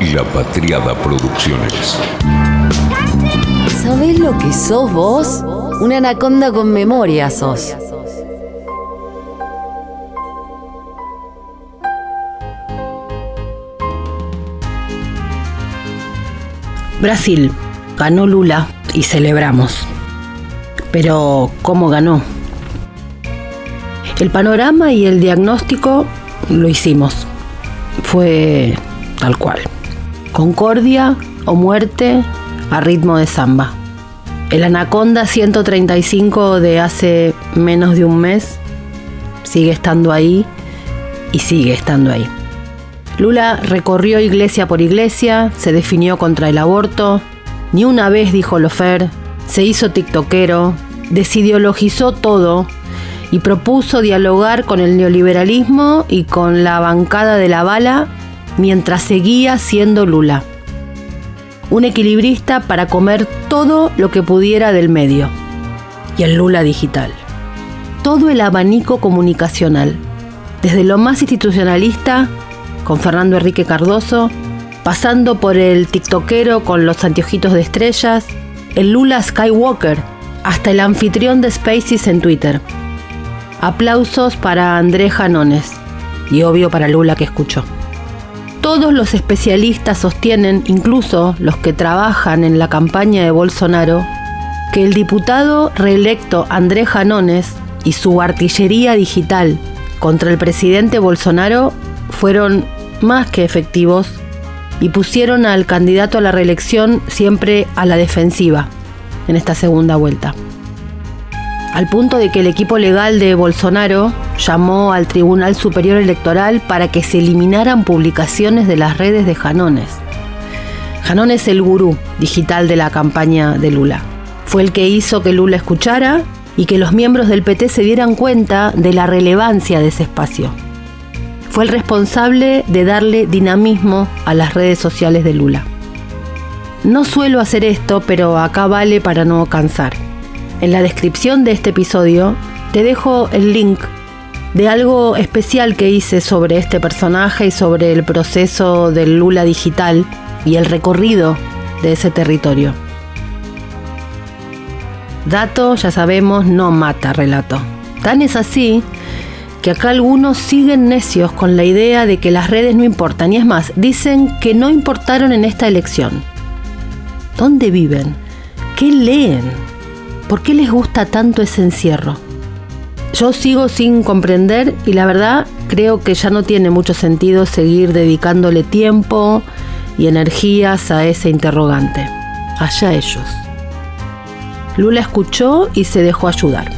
y La Patriada Producciones. ¿Sabés lo que sos vos? Una anaconda con memoria sos. Brasil. Ganó Lula y celebramos. Pero, ¿cómo ganó? El panorama y el diagnóstico lo hicimos. Fue tal cual. Concordia o muerte a ritmo de samba. El Anaconda 135 de hace menos de un mes sigue estando ahí y sigue estando ahí. Lula recorrió iglesia por iglesia, se definió contra el aborto, ni una vez dijo Lofer, se hizo tiktokero, desideologizó todo y propuso dialogar con el neoliberalismo y con la bancada de la bala mientras seguía siendo Lula. Un equilibrista para comer todo lo que pudiera del medio. Y el Lula digital. Todo el abanico comunicacional, desde lo más institucionalista, con Fernando Enrique Cardoso, pasando por el tiktokero con los anteojitos de estrellas, el Lula Skywalker, hasta el anfitrión de Spaces en Twitter. Aplausos para Andrés Janones y obvio para Lula que escuchó. Todos los especialistas sostienen, incluso los que trabajan en la campaña de Bolsonaro, que el diputado reelecto Andrés Janones y su artillería digital contra el presidente Bolsonaro fueron más que efectivos y pusieron al candidato a la reelección siempre a la defensiva en esta segunda vuelta. Al punto de que el equipo legal de Bolsonaro llamó al Tribunal Superior Electoral para que se eliminaran publicaciones de las redes de Janones. Janones es el gurú digital de la campaña de Lula. Fue el que hizo que Lula escuchara y que los miembros del PT se dieran cuenta de la relevancia de ese espacio. Fue el responsable de darle dinamismo a las redes sociales de Lula. No suelo hacer esto, pero acá vale para no cansar. En la descripción de este episodio te dejo el link de algo especial que hice sobre este personaje y sobre el proceso del Lula digital y el recorrido de ese territorio. Dato, ya sabemos, no mata relato. Tan es así que acá algunos siguen necios con la idea de que las redes no importan. Y es más, dicen que no importaron en esta elección. ¿Dónde viven? ¿Qué leen? ¿Por qué les gusta tanto ese encierro? Yo sigo sin comprender y la verdad creo que ya no tiene mucho sentido seguir dedicándole tiempo y energías a ese interrogante. Allá ellos. Lula escuchó y se dejó ayudar.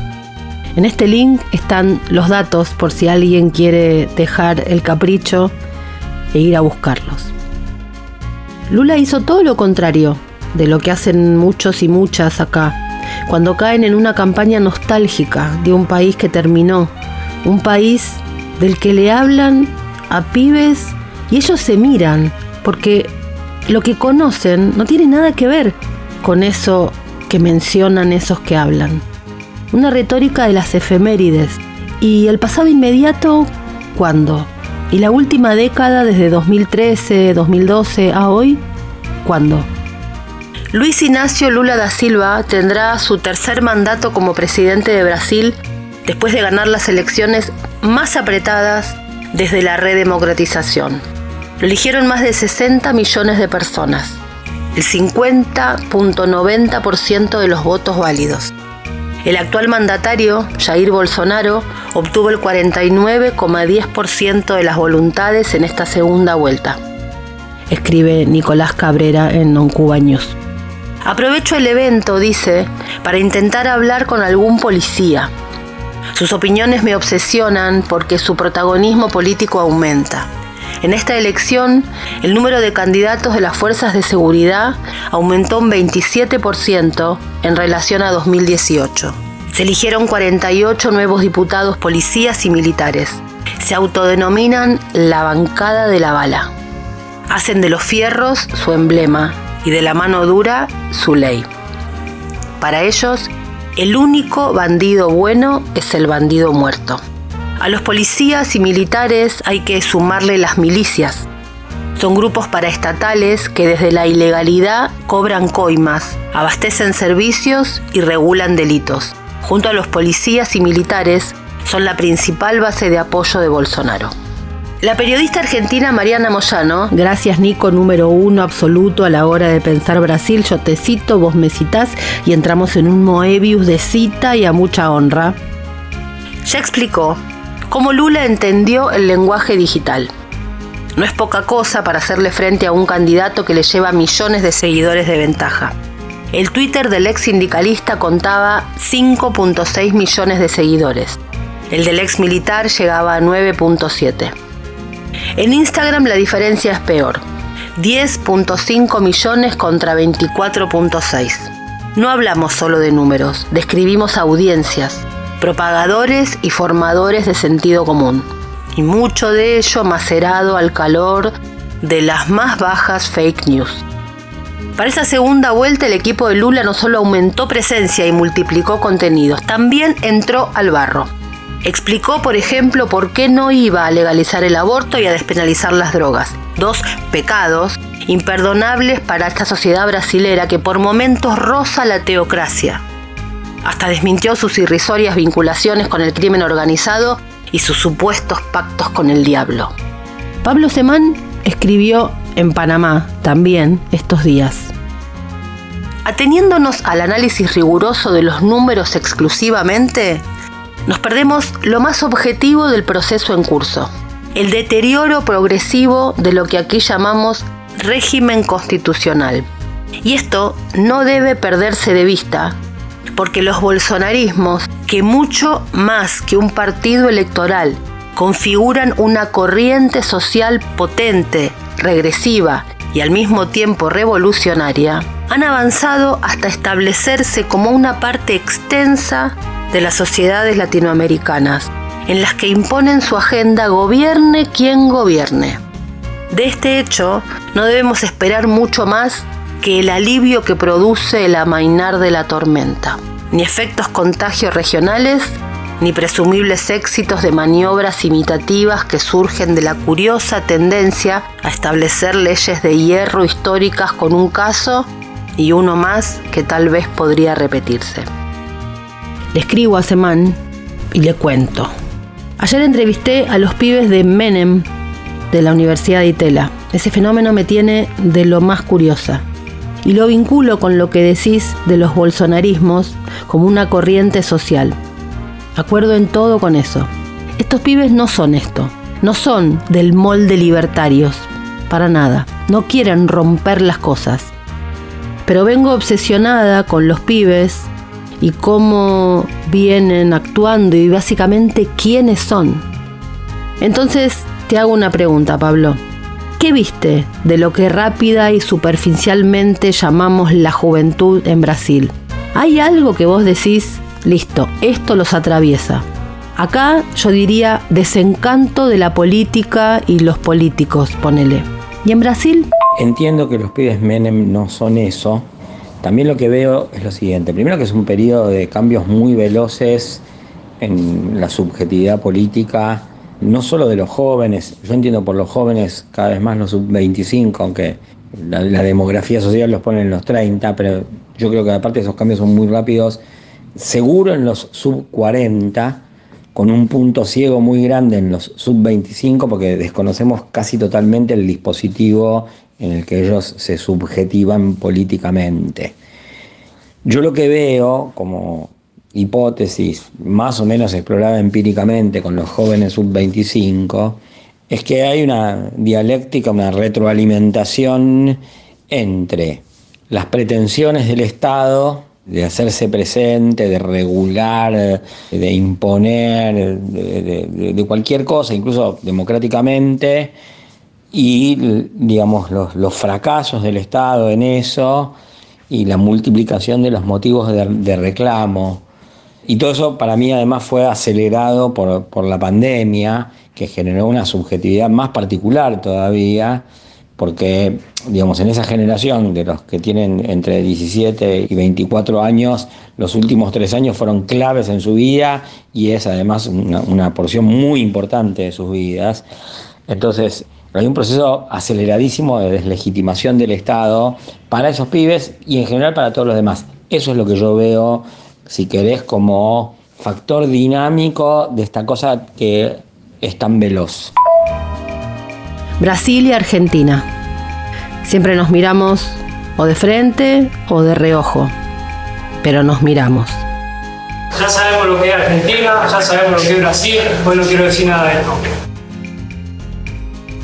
En este link están los datos por si alguien quiere dejar el capricho e ir a buscarlos. Lula hizo todo lo contrario de lo que hacen muchos y muchas acá, cuando caen en una campaña nostálgica de un país que terminó, un país del que le hablan a pibes y ellos se miran, porque lo que conocen no tiene nada que ver con eso que mencionan esos que hablan. Una retórica de las efemérides. ¿Y el pasado inmediato cuándo? ¿Y la última década desde 2013, 2012 a hoy? ¿Cuándo? Luis Ignacio Lula da Silva tendrá su tercer mandato como presidente de Brasil después de ganar las elecciones más apretadas desde la redemocratización. Lo eligieron más de 60 millones de personas, el 50.90% de los votos válidos. El actual mandatario, Jair Bolsonaro, obtuvo el 49,10% de las voluntades en esta segunda vuelta, escribe Nicolás Cabrera en Non Cuba News. Aprovecho el evento, dice, para intentar hablar con algún policía. Sus opiniones me obsesionan porque su protagonismo político aumenta. En esta elección, el número de candidatos de las fuerzas de seguridad aumentó un 27% en relación a 2018. Se eligieron 48 nuevos diputados policías y militares. Se autodenominan la bancada de la bala. Hacen de los fierros su emblema y de la mano dura su ley. Para ellos, el único bandido bueno es el bandido muerto. A los policías y militares hay que sumarle las milicias. Son grupos paraestatales que desde la ilegalidad cobran coimas, abastecen servicios y regulan delitos. Junto a los policías y militares, son la principal base de apoyo de Bolsonaro. La periodista argentina Mariana Moyano, gracias Nico número uno absoluto a la hora de pensar Brasil, yo te cito, vos me citás y entramos en un Moebius de cita y a mucha honra, ya explicó cómo Lula entendió el lenguaje digital. No es poca cosa para hacerle frente a un candidato que le lleva millones de seguidores de ventaja. El Twitter del ex sindicalista contaba 5.6 millones de seguidores. El del ex militar llegaba a 9.7. En Instagram la diferencia es peor. 10.5 millones contra 24.6. No hablamos solo de números, describimos audiencias, propagadores y formadores de sentido común. Y mucho de ello macerado al calor de las más bajas fake news. Para esa segunda vuelta el equipo de Lula no solo aumentó presencia y multiplicó contenidos, también entró al barro. Explicó, por ejemplo, por qué no iba a legalizar el aborto y a despenalizar las drogas. Dos pecados imperdonables para esta sociedad brasilera que por momentos roza la teocracia. Hasta desmintió sus irrisorias vinculaciones con el crimen organizado y sus supuestos pactos con el diablo. Pablo Semán escribió en Panamá también estos días. Ateniéndonos al análisis riguroso de los números exclusivamente, nos perdemos lo más objetivo del proceso en curso, el deterioro progresivo de lo que aquí llamamos régimen constitucional. Y esto no debe perderse de vista, porque los bolsonarismos, que mucho más que un partido electoral, configuran una corriente social potente, regresiva y al mismo tiempo revolucionaria, han avanzado hasta establecerse como una parte extensa de las sociedades latinoamericanas, en las que imponen su agenda gobierne quien gobierne. De este hecho, no debemos esperar mucho más que el alivio que produce el amainar de la tormenta, ni efectos contagios regionales, ni presumibles éxitos de maniobras imitativas que surgen de la curiosa tendencia a establecer leyes de hierro históricas con un caso y uno más que tal vez podría repetirse. Le escribo a Semán y le cuento. Ayer entrevisté a los pibes de Menem de la Universidad de Itela. Ese fenómeno me tiene de lo más curiosa. Y lo vinculo con lo que decís de los bolsonarismos como una corriente social. Acuerdo en todo con eso. Estos pibes no son esto. No son del molde libertarios. Para nada. No quieren romper las cosas. Pero vengo obsesionada con los pibes y cómo vienen actuando y básicamente quiénes son. Entonces te hago una pregunta, Pablo. ¿Qué viste de lo que rápida y superficialmente llamamos la juventud en Brasil? ¿Hay algo que vos decís, listo, esto los atraviesa? Acá yo diría desencanto de la política y los políticos, ponele. ¿Y en Brasil? Entiendo que los pibes Menem no son eso, también lo que veo es lo siguiente. Primero que es un periodo de cambios muy veloces en la subjetividad política, no solo de los jóvenes, yo entiendo por los jóvenes cada vez más los sub-25, aunque la, demografía social los pone en los 30, pero yo creo que aparte esos cambios son muy rápidos, seguro en los sub-40, con un punto ciego muy grande en los sub-25, porque desconocemos casi totalmente el dispositivo en el que ellos se subjetivan políticamente. Yo lo que veo como hipótesis más o menos explorada empíricamente con los jóvenes sub-25 es que hay una dialéctica, una retroalimentación entre las pretensiones del Estado de hacerse presente, de regular, de imponer, de, cualquier cosa, incluso democráticamente, y digamos los, fracasos del Estado en eso y la multiplicación de los motivos de, reclamo. Y todo eso para mí además fue acelerado por, por, la pandemia, que generó una subjetividad más particular todavía, porque digamos en esa generación de los que tienen entre 17 y 24 años, los últimos tres años fueron claves en su vida y es además una, una porción muy importante de sus vidas. Entonces, Hay un proceso aceleradísimo de deslegitimación del Estado para esos pibes y en general para todos los demás. Eso es lo que yo veo, si querés, como factor dinámico de esta cosa que es tan veloz. Brasil y Argentina. Siempre nos miramos o de frente o de reojo, pero nos miramos. Ya sabemos lo que es Argentina, ya sabemos lo que es Brasil, hoy no quiero decir nada de esto.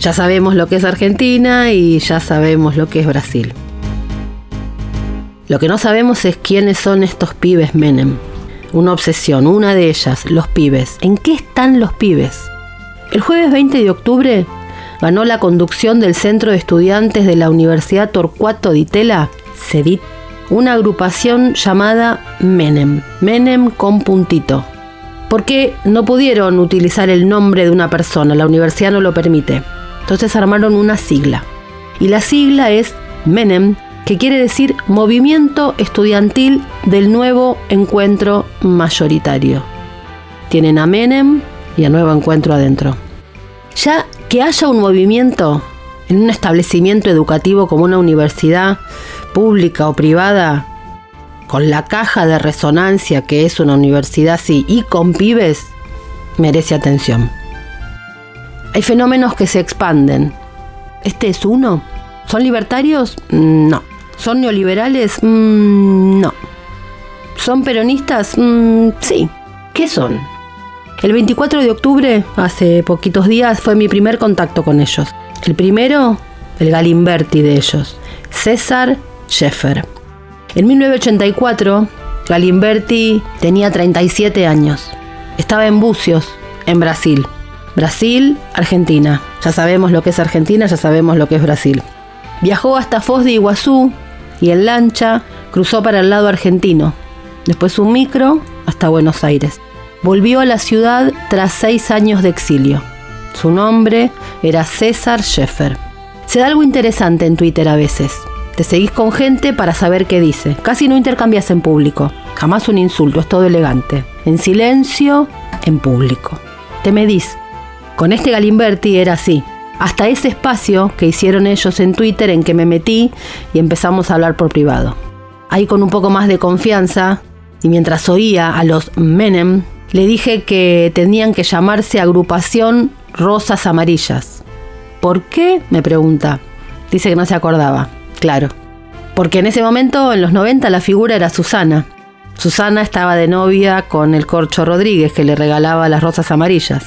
Ya sabemos lo que es Argentina y ya sabemos lo que es Brasil. Lo que no sabemos es quiénes son estos pibes Menem. Una obsesión, una de ellas, los pibes. ¿En qué están los pibes? El jueves 20 de octubre ganó la conducción del Centro de Estudiantes de la Universidad Torcuato Di Tella, CEDIT, una agrupación llamada Menem, Menem con puntito. Porque no pudieron utilizar el nombre de una persona, la universidad no lo permite. Entonces armaron una sigla. Y la sigla es Menem, que quiere decir Movimiento Estudiantil del Nuevo Encuentro Mayoritario. Tienen a Menem y a Nuevo Encuentro adentro. Ya que haya un movimiento en un establecimiento educativo como una universidad pública o privada, con la caja de resonancia que es una universidad así y con pibes, merece atención. Hay fenómenos que se expanden. ¿Este es uno? ¿Son libertarios? No. ¿Son neoliberales? Mm, no. ¿Son peronistas? Mm, sí. ¿Qué son? El 24 de octubre, hace poquitos días, fue mi primer contacto con ellos. El primero, el Galimberti de ellos, César Scheffer. En 1984, Galimberti tenía 37 años. Estaba en Bucios, en Brasil. Brasil, Argentina. Ya sabemos lo que es Argentina, ya sabemos lo que es Brasil. Viajó hasta Foz de Iguazú y en lancha cruzó para el lado argentino. Después un micro hasta Buenos Aires. Volvió a la ciudad tras seis años de exilio. Su nombre era César Scheffer. Se da algo interesante en Twitter a veces. Te seguís con gente para saber qué dice. Casi no intercambias en público. Jamás un insulto, es todo elegante. En silencio, en público. Te medís. Con este Galimberti era así. Hasta ese espacio que hicieron ellos en Twitter en que me metí y empezamos a hablar por privado. Ahí con un poco más de confianza y mientras oía a los Menem, le dije que tenían que llamarse agrupación Rosas Amarillas. ¿Por qué? me pregunta. Dice que no se acordaba. Claro. Porque en ese momento, en los 90, la figura era Susana. Susana estaba de novia con el Corcho Rodríguez que le regalaba las rosas amarillas.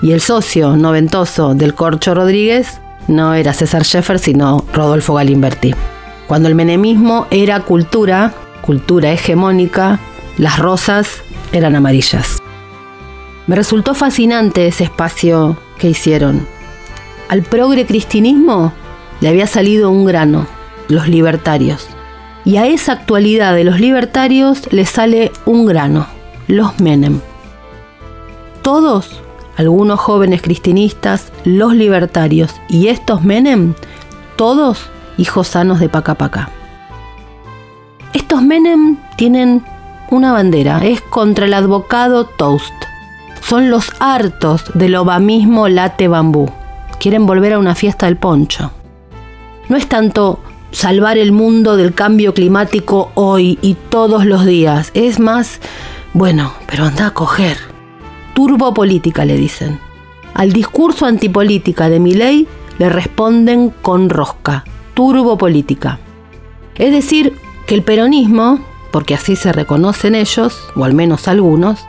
Y el socio noventoso del Corcho Rodríguez no era César Scheffer, sino Rodolfo Galimberti. Cuando el menemismo era cultura, cultura hegemónica, las rosas eran amarillas. Me resultó fascinante ese espacio que hicieron. Al progre cristinismo le había salido un grano, los libertarios. Y a esa actualidad de los libertarios le sale un grano, los Menem. Todos algunos jóvenes cristinistas, los libertarios y estos Menem, todos hijos sanos de Pacapaca. Estos Menem tienen una bandera, es contra el advocado Toast. Son los hartos del obamismo late bambú. Quieren volver a una fiesta del poncho. No es tanto salvar el mundo del cambio climático hoy y todos los días, es más, bueno, pero anda a coger turbopolítica le dicen. Al discurso antipolítica de ley le responden con rosca, turbopolítica. Es decir, que el peronismo, porque así se reconocen ellos, o al menos algunos,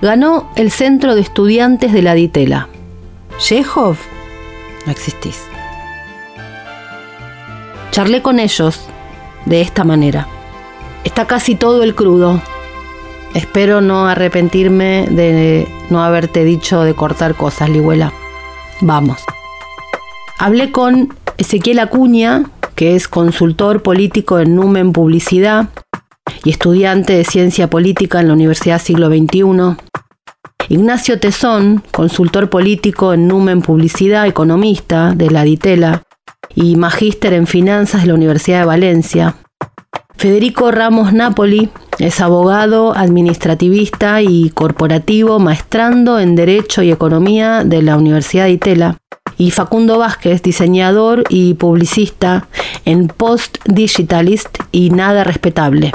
ganó el centro de estudiantes de la Ditela. Yehov, no existís. Charlé con ellos de esta manera. Está casi todo el crudo, Espero no arrepentirme de no haberte dicho de cortar cosas, Ligüela. Vamos. Hablé con Ezequiel Acuña, que es consultor político en Numen Publicidad y estudiante de ciencia política en la Universidad Siglo XXI. Ignacio Tesón, consultor político en Numen Publicidad, economista de la Ditela y magíster en finanzas de la Universidad de Valencia. Federico Ramos Napoli es abogado, administrativista y corporativo, maestrando en Derecho y Economía de la Universidad de Itela. y Facundo Vázquez, diseñador y publicista en Post Digitalist y Nada Respetable,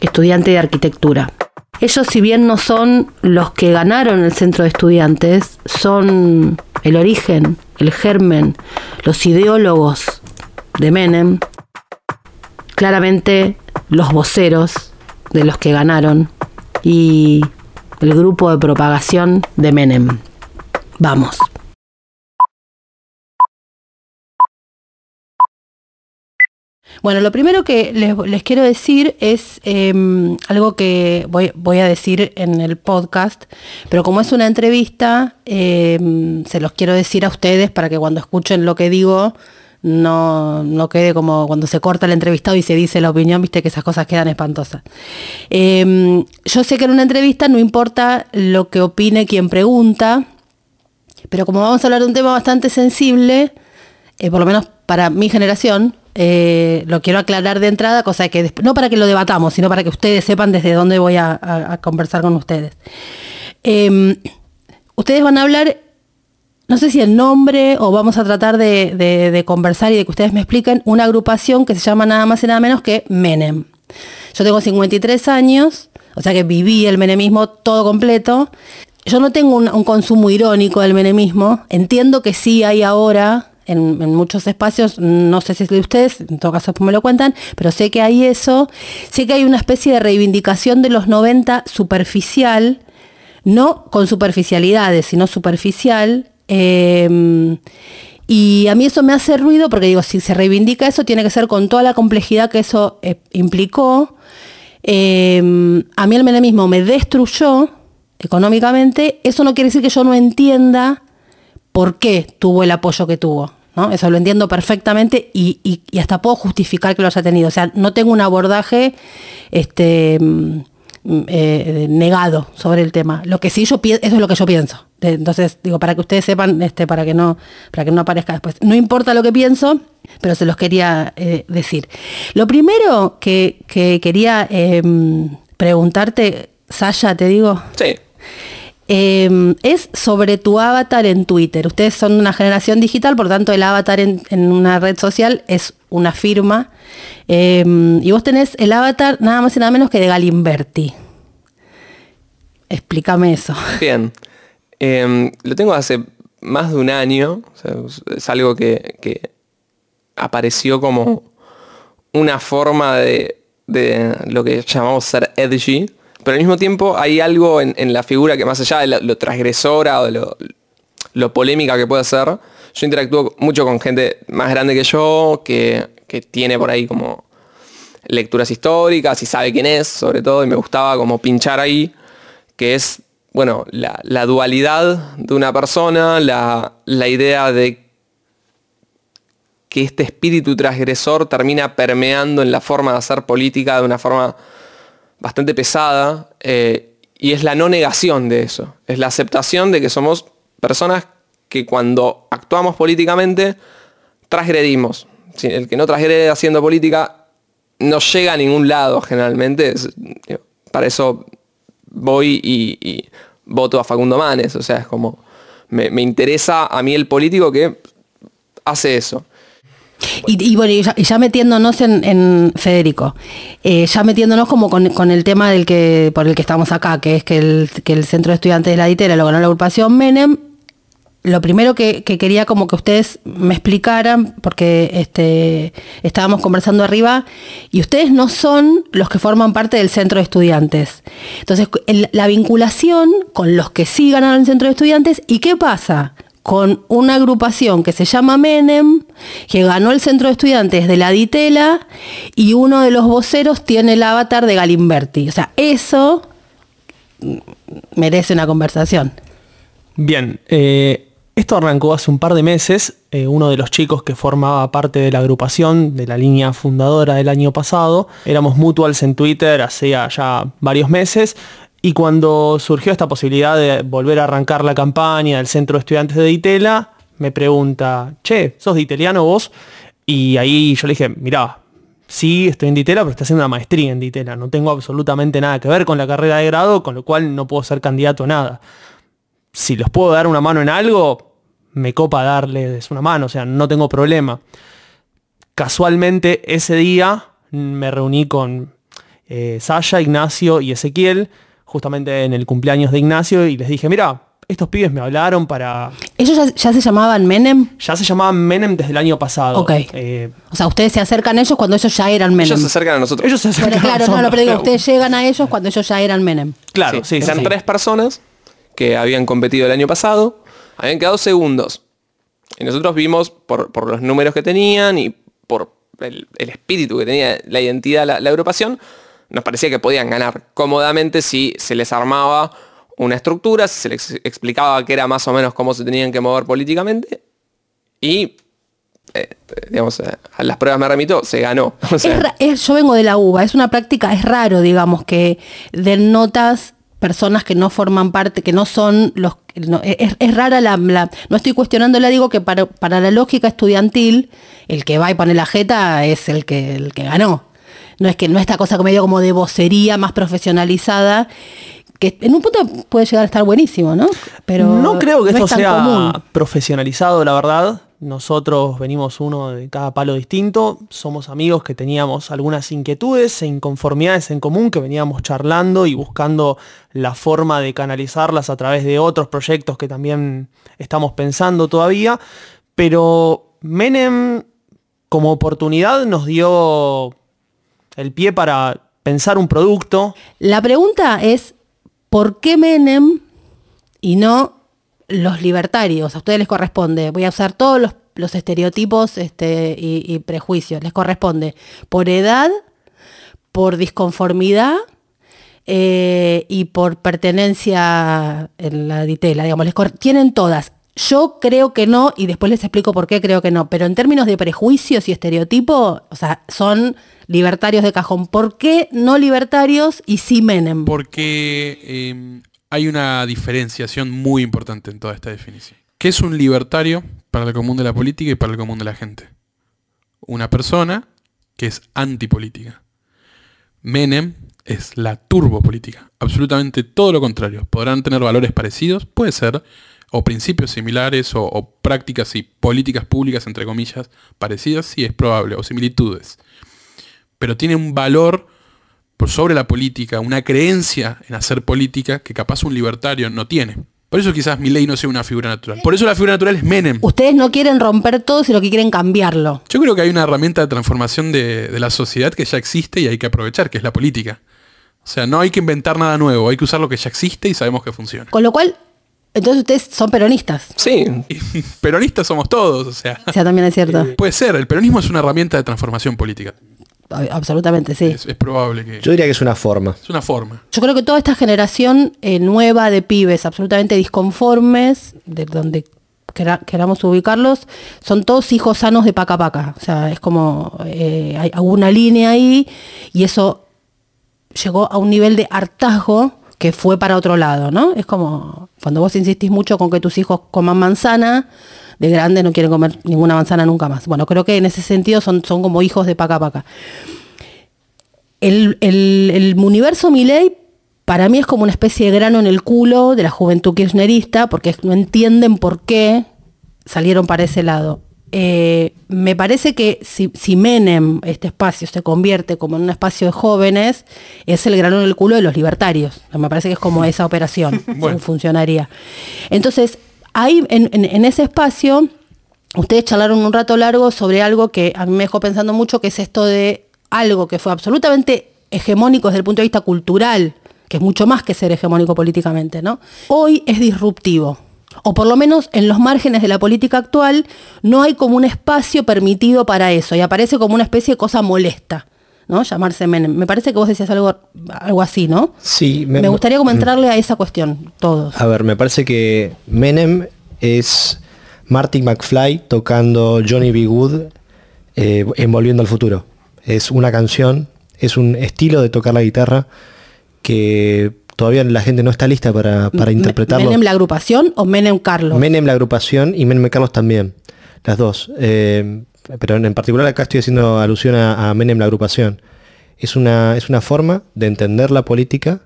estudiante de arquitectura. Ellos, si bien no son los que ganaron el centro de estudiantes, son el origen, el germen, los ideólogos de Menem, claramente los voceros de los que ganaron y el grupo de propagación de Menem. Vamos. Bueno, lo primero que les, quiero decir es em, algo que voy, a decir en el podcast, pero como es una entrevista, em, se los quiero decir a ustedes para que cuando escuchen lo que digo no, no quede como cuando se corta el entrevistado y se dice la opinión, viste que esas cosas quedan espantosas. Em, yo sé que en una entrevista no importa lo que opine quien pregunta, pero como vamos a hablar de un tema bastante sensible, eh, por lo menos para mi generación, eh, lo quiero aclarar de entrada, cosa que no para que lo debatamos, sino para que ustedes sepan desde dónde voy a, conversar con ustedes. Em, ustedes van a hablar, no sé si el nombre o vamos a tratar de, conversar y de que ustedes me expliquen una agrupación que se llama nada más y nada menos que Menem. Yo tengo 53 años, o sea que viví el menemismo todo completo. Yo no tengo un, consumo irónico del menemismo, entiendo que sí hay ahora en, muchos espacios, no sé si es de ustedes, en todo caso me lo cuentan, pero sé que hay eso, sé que hay una especie de reivindicación de los 90 superficial, no con superficialidades, sino superficial. Em, y a mí eso me hace ruido porque digo, si se reivindica eso, tiene que ser con toda la complejidad que eso eh, implicó. Em, a mí el menemismo me destruyó económicamente. Eso no quiere decir que yo no entienda por qué tuvo el apoyo que tuvo. Eso lo entiendo perfectamente y, hasta puedo justificar que lo haya tenido. O sea, no tengo un abordaje este, mm, eh, negado sobre el tema. Lo que sí eso es lo que yo pienso. Entonces, digo, para que ustedes sepan, este, para que no, para que no aparezca después. No importa lo que pienso, pero se los quería eh, decir. Lo primero que, quería em, preguntarte, Sasha, te digo. Sí. Em, es sobre tu avatar en Twitter. Ustedes son una generación digital, por tanto el avatar en, una red social es una firma. Em, y vos tenés el avatar nada más y nada menos que de Galimberti. Explícame eso. Bien. Em, lo tengo hace más de un año. es algo que, que, apareció como una forma de, de lo que llamamos ser edgy pero al mismo tiempo hay algo en, la figura que más allá de lo, transgresora o de lo, polémica que puede ser, yo interactúo mucho con gente más grande que yo, que, tiene por ahí como lecturas históricas y sabe quién es, sobre todo, y me gustaba como pinchar ahí, que es, bueno, la, dualidad de una persona, la, la idea de que este espíritu transgresor termina permeando en la forma de hacer política de una forma bastante pesada eh, y es la no negación de eso. Es la aceptación de que somos personas que cuando actuamos políticamente transgredimos. El que no transgrede haciendo política no llega a ningún lado generalmente. para eso voy y, voto a Facundo Manes. O sea, es como me, me interesa a mí el político que hace eso. Y, bueno, y ya, metiéndonos en, Federico, eh, ya metiéndonos como con, el tema del que, por el que estamos acá, que es que el, Centro de Estudiantes de la Ditera lo ganó la agrupación Menem, lo primero que, quería como que ustedes me explicaran, porque este, estábamos conversando arriba, y ustedes no son los que forman parte del centro de estudiantes. Entonces, la vinculación con los que sí ganaron el centro de estudiantes, ¿y qué pasa? con una agrupación que se llama Menem, que ganó el centro de estudiantes de la Ditela y uno de los voceros tiene el avatar de Galimberti. O sea, eso merece una conversación. Bien, eh, esto arrancó hace un par de meses. Eh, uno de los chicos que formaba parte de la agrupación, de la línea fundadora del año pasado, éramos mutuals en Twitter hace ya varios meses. Y cuando surgió esta posibilidad de volver a arrancar la campaña del Centro de Estudiantes de Ditela, me pregunta, che, ¿sos diteliano vos? Y ahí yo le dije, mirá, sí, estoy en Ditela, pero estoy haciendo una maestría en Ditela. No tengo absolutamente nada que ver con la carrera de grado, con lo cual no puedo ser candidato a nada. Si los puedo dar una mano en algo, me copa darles una mano, o sea, no tengo problema. Casualmente ese día me reuní con eh, Sasha, Ignacio y Ezequiel, justamente en el cumpleaños de Ignacio, y les dije, mira, estos pibes me hablaron para... ¿Ellos ya, ya se llamaban Menem? Ya se llamaban Menem desde el año pasado. Ok. Eh, O sea, ustedes se acercan a ellos cuando ellos ya eran Menem. Ellos se acercan a nosotros. ellos se acercan a claro, no, no, nosotros, pero digo, ustedes llegan a ellos cuando ellos ya eran Menem. Claro, sí, eran sí. tres personas que habían competido el año pasado, habían quedado segundos. Y nosotros vimos por, por los números que tenían y por el, espíritu que tenía la identidad, la, la agrupación, nos parecía que podían ganar cómodamente si se les armaba una estructura, si se les explicaba que era más o menos cómo se tenían que mover políticamente. Y, eh, digamos, eh, a las pruebas me remito, se ganó. Yo vengo de la UBA, es una práctica, es raro, digamos, que den notas personas que no forman parte, que no son los... no, es, es rara la, la- No estoy cuestionándola, digo que para, para la lógica estudiantil, el que va y pone la jeta es el que, el que ganó. No es que no esta cosa medio como de vocería más profesionalizada, que en un punto puede llegar a estar buenísimo, ¿no? Pero no creo que no esto sea común. profesionalizado, la verdad. Nosotros venimos uno de cada palo distinto. Somos amigos que teníamos algunas inquietudes e inconformidades en común que veníamos charlando y buscando la forma de canalizarlas a través de otros proyectos que también estamos pensando todavía. Pero Menem como oportunidad nos dio el pie para pensar un producto La pregunta es, ¿por qué Menem y no los libertarios? A ustedes les corresponde, voy a usar todos los, estereotipos este, y, prejuicios, les corresponde por edad, por disconformidad eh, y por pertenencia en la ditela, digamos, les tienen todas. Yo creo que no, y después les explico por qué creo que no, pero en términos de prejuicios y estereotipos, o sea, son libertarios de cajón. ¿Por qué no libertarios y sí Menem? Porque eh, hay una diferenciación muy importante en toda esta definición. ¿Qué es un libertario para el común de la política y para el común de la gente? Una persona que es antipolítica. Menem es la turbopolítica. Absolutamente todo lo contrario. Podrán tener valores parecidos, puede ser, o principios similares, o, prácticas y políticas públicas, entre comillas, parecidas, sí es probable, o similitudes. Pero tiene un valor por sobre la política, una creencia en hacer política que capaz un libertario no tiene. Por eso quizás Milei no sea una figura natural. Por eso la figura natural es Menem. Ustedes no quieren romper todo, sino que quieren cambiarlo. Yo creo que hay una herramienta de transformación de, de la sociedad que ya existe y hay que aprovechar, que es la política. O sea, no hay que inventar nada nuevo, hay que usar lo que ya existe y sabemos que funciona. Con lo cual, entonces ustedes son peronistas. sí, peronistas somos todos, o sea, O sea, también es cierto. puede ser, el peronismo es una herramienta de transformación política. Absolutamente, sí. Es, es probable que... Yo diría que es una forma. es una forma. Yo creo que toda esta generación eh, nueva de pibes absolutamente disconformes, de donde quera- queramos ubicarlos, son todos hijos sanos de paca paca. O sea, es como eh, hay hay una línea ahí y eso llegó a un nivel de hartazgo que fue para otro lado, ¿no? Es como cuando vos insistís mucho con que tus hijos coman manzana, de grande no quieren comer ninguna manzana nunca más. Bueno, creo que en ese sentido son, son como hijos de paca paca. El, el- universo Milei para mí es como una especie de grano en el culo de la juventud kirchnerista, porque no entienden por qué salieron para ese lado. Eh, me parece que si, si Menem, este espacio, se convierte como en un espacio de jóvenes, es el grano en el culo de los libertarios. Me parece que es como esa operación, Bueno. funcionaría. Entonces, ahí en, en- en ese espacio, ustedes charlaron un rato largo sobre algo que a mí me dejó pensando mucho, que es esto de algo que fue absolutamente hegemónico desde el punto de vista cultural, que es mucho más que ser hegemónico políticamente, ¿no? Hoy es disruptivo. O por lo menos en los márgenes de la política actual no hay como un espacio permitido para eso y aparece como una especie de cosa molesta, ¿no? Llamarse Menem. Me parece que vos decías algo, algo así, ¿no? Sí, Me, gustaría como entrarle a esa cuestión, todos. A ver, me parece que Menem es Marty McFly tocando Johnny B. Good eh, en Volviendo al Futuro. Es una canción, es un estilo de tocar la guitarra que todavía la gente no está lista para, para interpretarlo. ¿Menem la agrupación o Menem Carlos? Menem la agrupación y Menem Carlos también, las dos. Eh, pero en particular acá estoy haciendo alusión a, a Menem la agrupación. Es una, es una forma de entender la política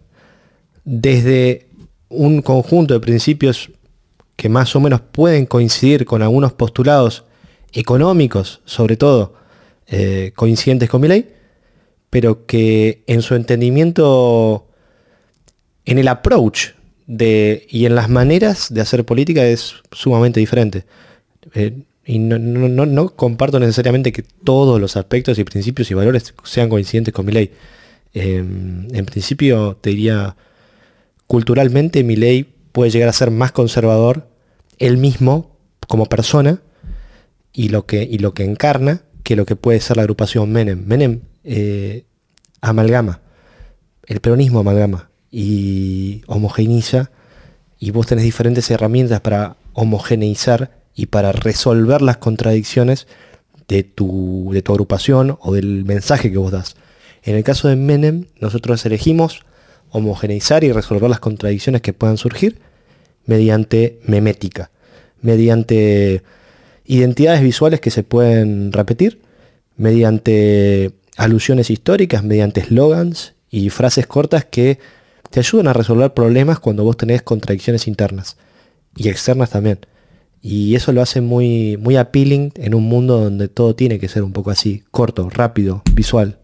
desde un conjunto de principios que más o menos pueden coincidir con algunos postulados económicos, sobre todo, eh, coincidentes con Milei, pero que en su entendimiento, en el approach de, y en las maneras de hacer política es sumamente diferente. Eh, y no, no- no- comparto necesariamente que todos los aspectos y principios y valores sean coincidentes con mi ley. en principio, te diría, culturalmente mi ley puede llegar a ser más conservador él mismo como persona y lo que, y lo que encarna que lo que puede ser la agrupación Menem. Menem eh, amalgama, el peronismo amalgama y homogeneiza y vos tenés diferentes herramientas para homogeneizar y para resolver las contradicciones de tu, de tu agrupación o del mensaje que vos das. En el caso de Menem, nosotros elegimos homogeneizar y resolver las contradicciones que puedan surgir mediante memética, mediante identidades visuales que se pueden repetir, mediante alusiones históricas, mediante eslogans y frases cortas que te ayudan a resolver problemas cuando vos tenés contradicciones internas y externas también. Y eso lo hace muy, muy appealing en un mundo donde todo tiene que ser un poco así, corto, rápido, visual.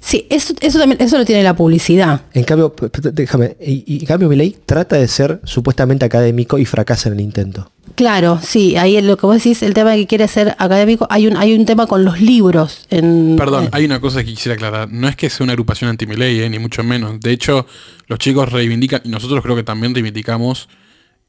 Sí, eso, eso también, eso lo tiene la publicidad. En cambio, déjame, y, y en cambio Milei trata de ser supuestamente académico y fracasa en el intento. Claro, sí, ahí lo que vos decís, el tema que quiere ser académico, hay un, hay un tema con los libros. En, Perdón, eh, hay una cosa que quisiera aclarar. No es que sea una agrupación anti eh, ni mucho menos. De hecho, los chicos reivindican, y nosotros creo que también reivindicamos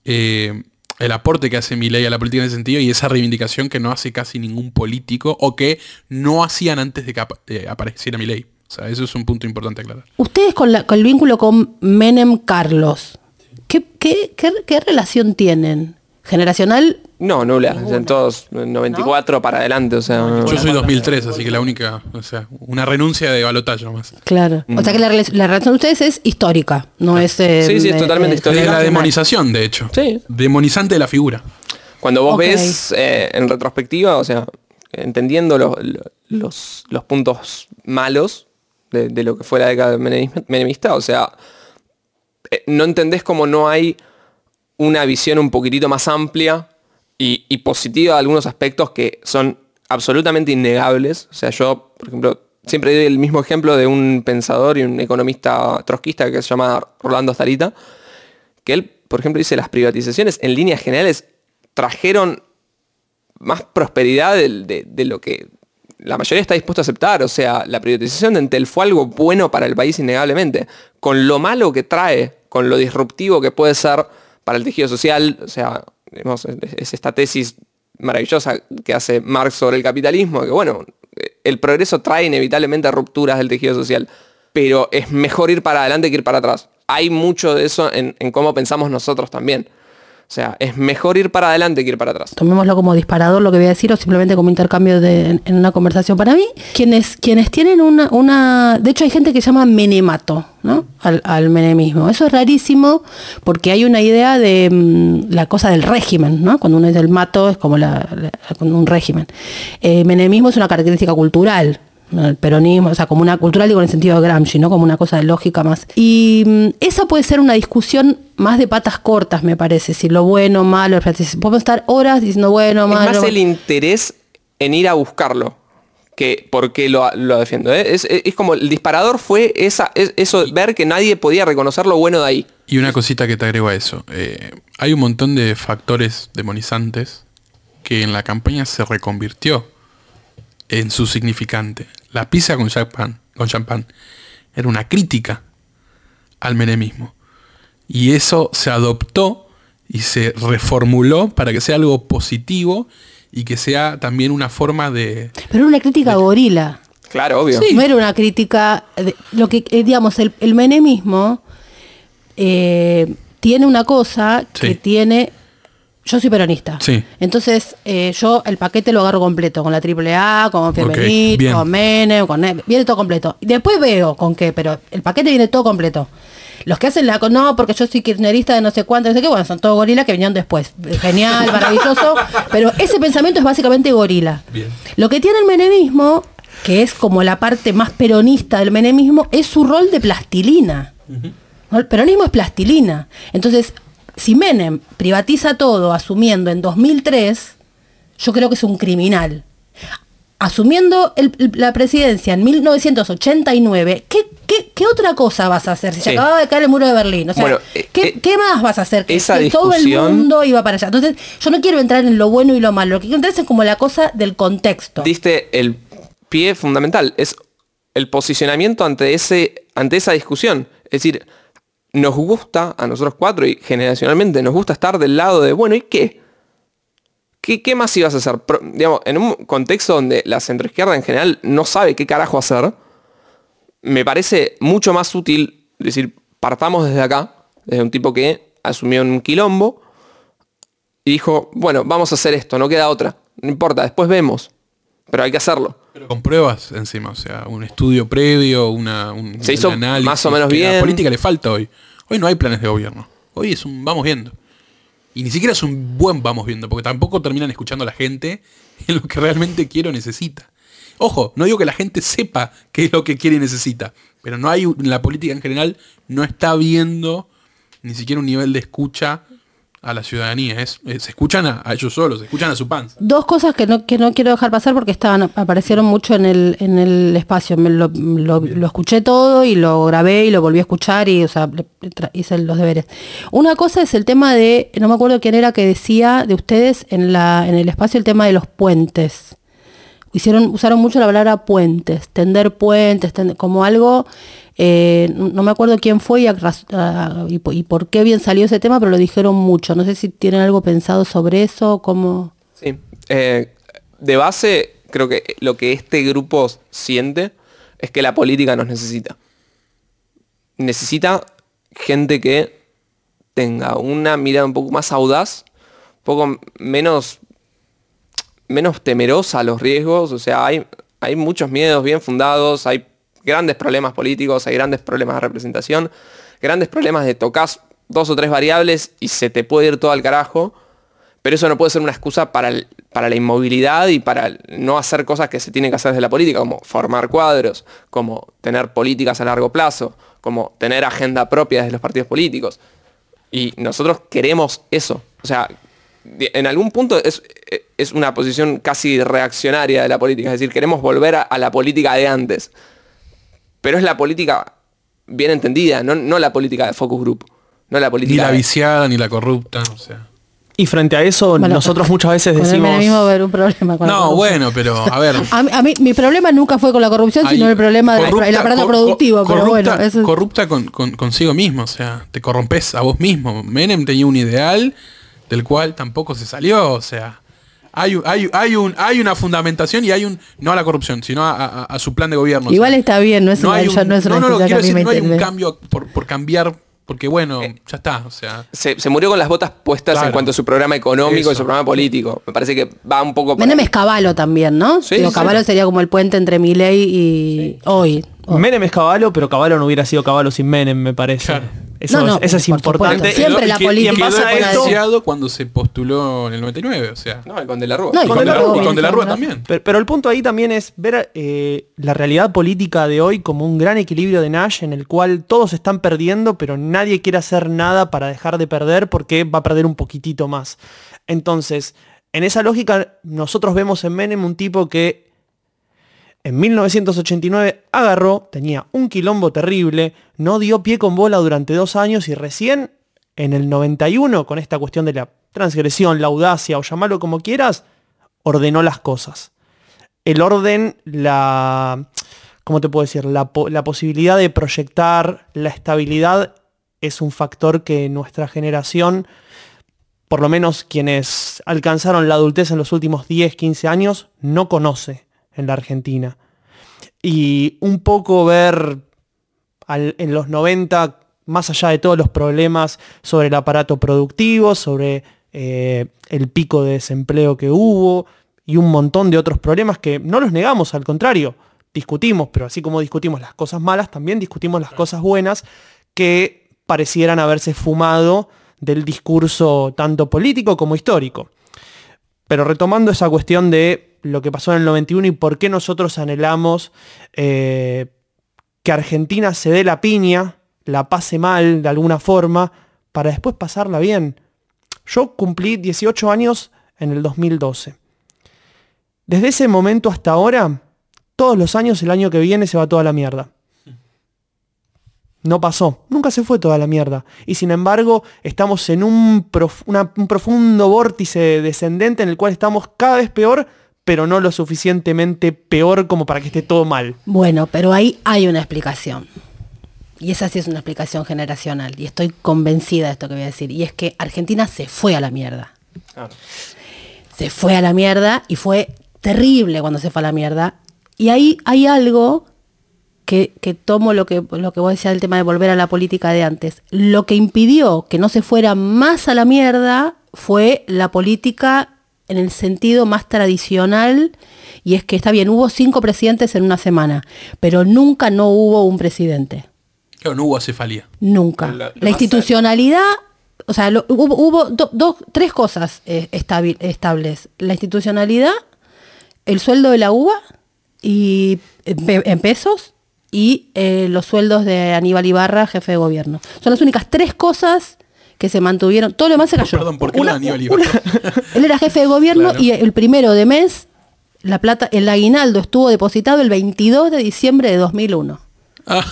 eh, el aporte que hace Milei a la política en ese sentido y esa reivindicación que no hace casi ningún político o que no hacían antes de que eh, apareciera Milei. O sea, eso es un punto importante aclarar. Ustedes con, la- con el vínculo con Menem Carlos, ¿qué, qué, qué, qué relación tienen? ¿Generacional? No, nula. En todos 94 para adelante, o sea. Yo soy 2003, así que la única, o sea, una renuncia de balotaje nomás. Claro. O sea que la, la relación de ustedes es histórica, no es... eh, Sí, sí, es eh, totalmente eh, histórica. Es la demonización, de hecho. Sí. Demonizante de la figura. Cuando vos ves eh, en retrospectiva, o sea, entendiendo lo- lo- los, los puntos malos de, lo que fue la década menemis- menemista, o sea, eh, no entendés cómo no hay una visión un poquitito más amplia y, positiva de algunos aspectos que son absolutamente innegables. O sea, yo, por ejemplo, siempre doy el mismo ejemplo de un pensador y un economista trotskista que se llama Rolando Starita, que él, por ejemplo, dice las privatizaciones en líneas generales trajeron más prosperidad de lo que la mayoría está dispuesto a aceptar. O sea, la privatización de Entel fue algo bueno para el país innegablemente. Con lo malo que trae, con lo disruptivo que puede ser para el tejido social, o sea, es, es esta tesis maravillosa que hace Marx sobre el capitalismo, que bueno, el progreso trae inevitablemente rupturas del tejido social, pero es mejor ir para adelante que ir para atrás. Hay mucho de eso en cómo pensamos nosotros también. O sea, es mejor ir para adelante que ir para atrás. tomémoslo como disparador lo que voy a decir o simplemente como intercambio en, una conversación para mí quienes quienes tienen una una de hecho hay gente que llama menemato ¿no? al, menemismo eso es rarísimo porque hay una idea de mm, la cosa del régimen ¿no? cuando uno dice el mato es como un régimen Eh, menemismo es una característica cultural. El peronismo, o sea, como una cultural digo en el sentido de Gramsci, ¿no? Como una cosa de lógica más. Y mm, esa puede ser una discusión más de patas cortas, me parece, si lo bueno, malo, podemos estar horas diciendo bueno, Es malo. más el interés en ir a buscarlo que por qué lo, lo defiendo. ¿eh? Es, es como el disparador fue esa, es- eso, ver que nadie podía reconocer lo bueno de ahí. Y una cosita que te agrego a eso. eh, hay un montón de factores demonizantes que en la campaña se reconvirtió en su significante. La pizza con champán, con champán era una crítica al menemismo. Y eso se adoptó y se reformuló para que sea algo positivo y que sea también una forma de... Pero era una crítica gorila. Claro, obvio. No era una crítica. de- lo que, eh, digamos, el, el menemismo eh, tiene una cosa que Sí. tiene. Yo soy peronista. Sí. Entonces, eh, yo el paquete lo agarro completo, con la AAA, con Femenit, con Menem, con Ne- viene todo completo. Y después veo con qué, pero el paquete viene todo completo. Los que hacen la no, porque yo soy kirchnerista de no sé cuánto, no sé qué, bueno, son todos gorilas que vinieron después. Genial, maravilloso. pero ese pensamiento es básicamente gorila. Bien. Lo que tiene el menemismo, que es como la parte más peronista del menemismo, es su rol de plastilina. El peronismo es plastilina. Entonces, si Menem privatiza todo asumiendo en 2003, yo creo que es un criminal. Asumiendo el- la presidencia en 1989, ¿qué, qué, qué otra cosa vas a hacer? Si se acababa de caer el muro de Berlín. O sea, Bueno, eh, ¿qué, eh, qué más vas a hacer? Que, esa que todo el mundo iba para allá. Entonces, yo no quiero entrar en lo bueno y lo malo. Lo que quiero entrar es como la cosa del contexto. Diste el pie fundamental. Es el posicionamiento ante, ese, ante esa discusión. Es decir, nos gusta, a nosotros cuatro y generacionalmente, nos gusta estar del lado de, bueno, ¿y qué? ¿Qué, qué más ibas a hacer? Digamos, en un contexto donde la centroizquierda en general no sabe qué carajo hacer, me parece mucho más útil decir, partamos desde acá, desde un tipo que asumió un quilombo y dijo, bueno, vamos a hacer esto, no queda otra. No importa, después vemos. Pero hay que hacerlo. Pero con pruebas encima, o sea, un estudio previo, una, un, Se hizo un análisis. más o menos que A bien. la política le falta hoy. Hoy no hay planes de gobierno. Hoy es un vamos viendo. Y ni siquiera es un buen vamos viendo, porque tampoco terminan escuchando a la gente en lo que realmente quiere o necesita. Ojo, no digo que la gente sepa qué es lo que quiere y necesita, pero no hay, la política en general no está viendo ni siquiera un nivel de escucha a la ciudadanía. Es, es- se escuchan a, a ellos solos, se escuchan a su panza. Dos cosas que no, que no quiero dejar pasar porque estaban, aparecieron mucho en el, en el espacio. Me lo, lo- lo escuché todo y lo grabé y lo volví a escuchar y o sea, hice los deberes. Una cosa es el tema de, no me acuerdo quién era que decía de ustedes en, la, en el espacio el tema de los puentes. Hicieron, usaron mucho la palabra puentes, tender puentes, tender- como algo, eh, no me acuerdo quién fue y, por qué bien salió ese tema, pero lo dijeron mucho. No sé si tienen algo pensado sobre eso, cómo... Sí. Eh, de base, creo que lo que este grupo siente es que la política nos necesita. Necesita gente que tenga una mirada un poco más audaz, un poco menos, menos temerosa a los riesgos. O sea, hay, hay muchos miedos bien fundados, hay grandes problemas políticos, hay grandes problemas de representación, grandes problemas de tocar dos o tres variables y se te puede ir todo al carajo. Pero eso no puede ser una excusa para, para la inmovilidad y para no hacer cosas que se tienen que hacer desde la política, como formar cuadros, como tener políticas a largo plazo, como tener agenda propia desde los partidos políticos. Y nosotros queremos eso. O sea, en algún punto es, es una posición casi reaccionaria de la política. Es decir, queremos volver a la política de antes. Pero es la política bien entendida, no, no la política de focus group. No la Ni política la de- viciada, ni la corrupta, o sea. Y frente a eso, Bueno, nosotros muchas veces decimos... a haber un problema con la No, bueno, pero a ver. A mí, a mí- mi problema nunca fue con la corrupción, sino el problema del corrupta- aparato cor- productivo. cor- pero corrupta, bueno, eso es- corrupta con, con- consigo mismo, o sea, te corrompes a vos mismo. Menem tenía un ideal del cual tampoco se salió, o sea, hay, hay, hay, un, hay una fundamentación y hay un, no a la corrupción, sino a, a- a su plan de gobierno. o Igual sea, está bien, no es una, hay un- no es no, no, que quiero decir, no hay un cambio por, por cambiar, porque bueno, ya está, o sea. se, se murió con las botas puestas en cuanto a su programa económico y su programa político. Me parece que va un poco por Menem es Caballo también, ¿no? Sí, Digo, sí. Caballo sería como el puente entre Milei y hoy. Hoy. Menem es Caballo, pero Caballo no hubiera sido Caballo sin Menem, me parece. Claro. Eso, No, no, es, eso es por importante. supuesto. Siempre Y la y política esto- evidenciado cuando se postuló en el 99, o sea. No, el con De la Rúa. No, y con, con de la Rúa, y con De la Rúa también. Pero, pero el punto ahí también es ver eh, la realidad política de hoy como un gran equilibrio de Nash en el cual todos están perdiendo, pero nadie quiere hacer nada para dejar de perder porque va a perder un poquitito más. Entonces, en esa lógica, nosotros vemos en Menem un tipo que en 1989 agarró, tenía un quilombo terrible, no dio pie con bola durante dos años y recién en el 91, con esta cuestión de la transgresión, la audacia o llamarlo como quieras, ordenó las cosas. El orden, la, ¿cómo te puedo decir? La, la posibilidad de proyectar la estabilidad es un factor que nuestra generación, por lo menos quienes alcanzaron la adultez en los últimos 10, 15 años, no conoce en la Argentina. Y un poco ver al- en los 90, más allá de todos los problemas sobre el aparato productivo, sobre eh, el pico de desempleo que hubo y un montón de otros problemas que no los negamos, al contrario, discutimos, pero así como discutimos las cosas malas, también discutimos las cosas buenas que parecieran haberse fumado del discurso tanto político como histórico. Pero retomando esa cuestión de lo que pasó en el 91 y por qué nosotros anhelamos eh, que Argentina se dé la piña, la pase mal de alguna forma, para después pasarla bien. Yo cumplí 18 años en el 2012. Desde ese momento hasta ahora, todos los años, el año que viene se va toda la mierda. No pasó, nunca se fue toda la mierda. Y sin embargo, estamos en un, profundo vórtice descendente en el cual estamos cada vez peor, pero no lo suficientemente peor como para que esté todo mal. Bueno, pero ahí hay una explicación. Y esa sí es una explicación generacional. Y estoy convencida de esto que voy a decir. Y es que Argentina se fue a la mierda. Se fue a la mierda y fue terrible cuando se fue a la mierda. Y ahí hay algo que, que tomo lo que, lo que vos decías del tema de volver a la política de antes. Lo que impidió que no se fuera más a la mierda fue la política en el sentido más tradicional. Y es que está bien, hubo cinco presidentes en una semana, pero nunca no hubo un presidente. Claro, no hubo acefalía. Nunca. La institucionalidad, o sea, lo- hubo, hubo do- dos, tres cosas eh, estabi- estables. La institucionalidad, el sueldo de la UBA y en, pe- en pesos y eh, los sueldos de Aníbal Ibarra, jefe de gobierno. Son las únicas tres cosas que se mantuvieron. Todo lo demás se cayó. Perdón, ¿por qué Una- Aníbal Ibarra? él era jefe de gobierno Claro. y el primero de mes, la plata, el aguinaldo estuvo depositado el 22 de diciembre de 2001. Ah,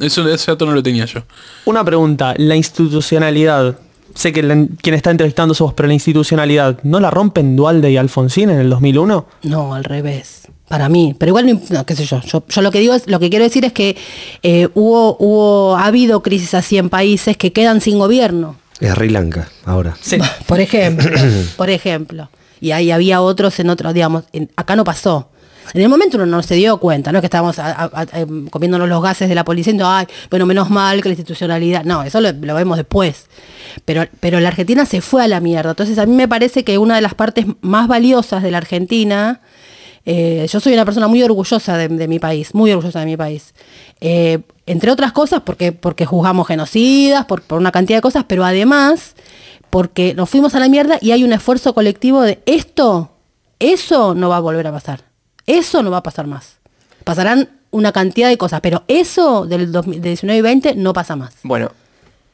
eso, ese dato no lo tenía yo. Una pregunta, la institucionalidad. Sé que la- quien está entrevistando sos vos, pero la institucionalidad, ¿no la rompen Dualde y Alfonsín en el 2001? No, al revés. Para mí. Pero igual, no, no, qué sé yo. yo. yo lo que digo es, lo que quiero decir es que eh, hubo, hubo, ha habido crisis así en países que quedan sin gobierno. Es Sri Lanka, ahora. Sí. Por ejemplo. por ejemplo. Y ahí había otros en otros, digamos, en- acá no pasó. En el momento uno no se dio cuenta, no es que estábamos a- a- a- em, comiéndonos los gases de la policía diciendo, ay, bueno, menos mal que la institucionalidad. No, eso lo, lo vemos después. Pero, pero la Argentina se fue a la mierda. Entonces a mí me parece que una de las partes más valiosas de la Argentina, eh, yo soy una persona muy orgullosa de, de mi país, muy orgullosa de mi país. Eh, entre otras cosas, porque, porque juzgamos genocidas, por, por una cantidad de cosas, pero además porque nos fuimos a la mierda y hay un esfuerzo colectivo de esto, eso no va a volver a pasar. Eso no va a pasar más. Pasarán una cantidad de cosas, pero eso del 2019 y 20 no pasa más. Bueno,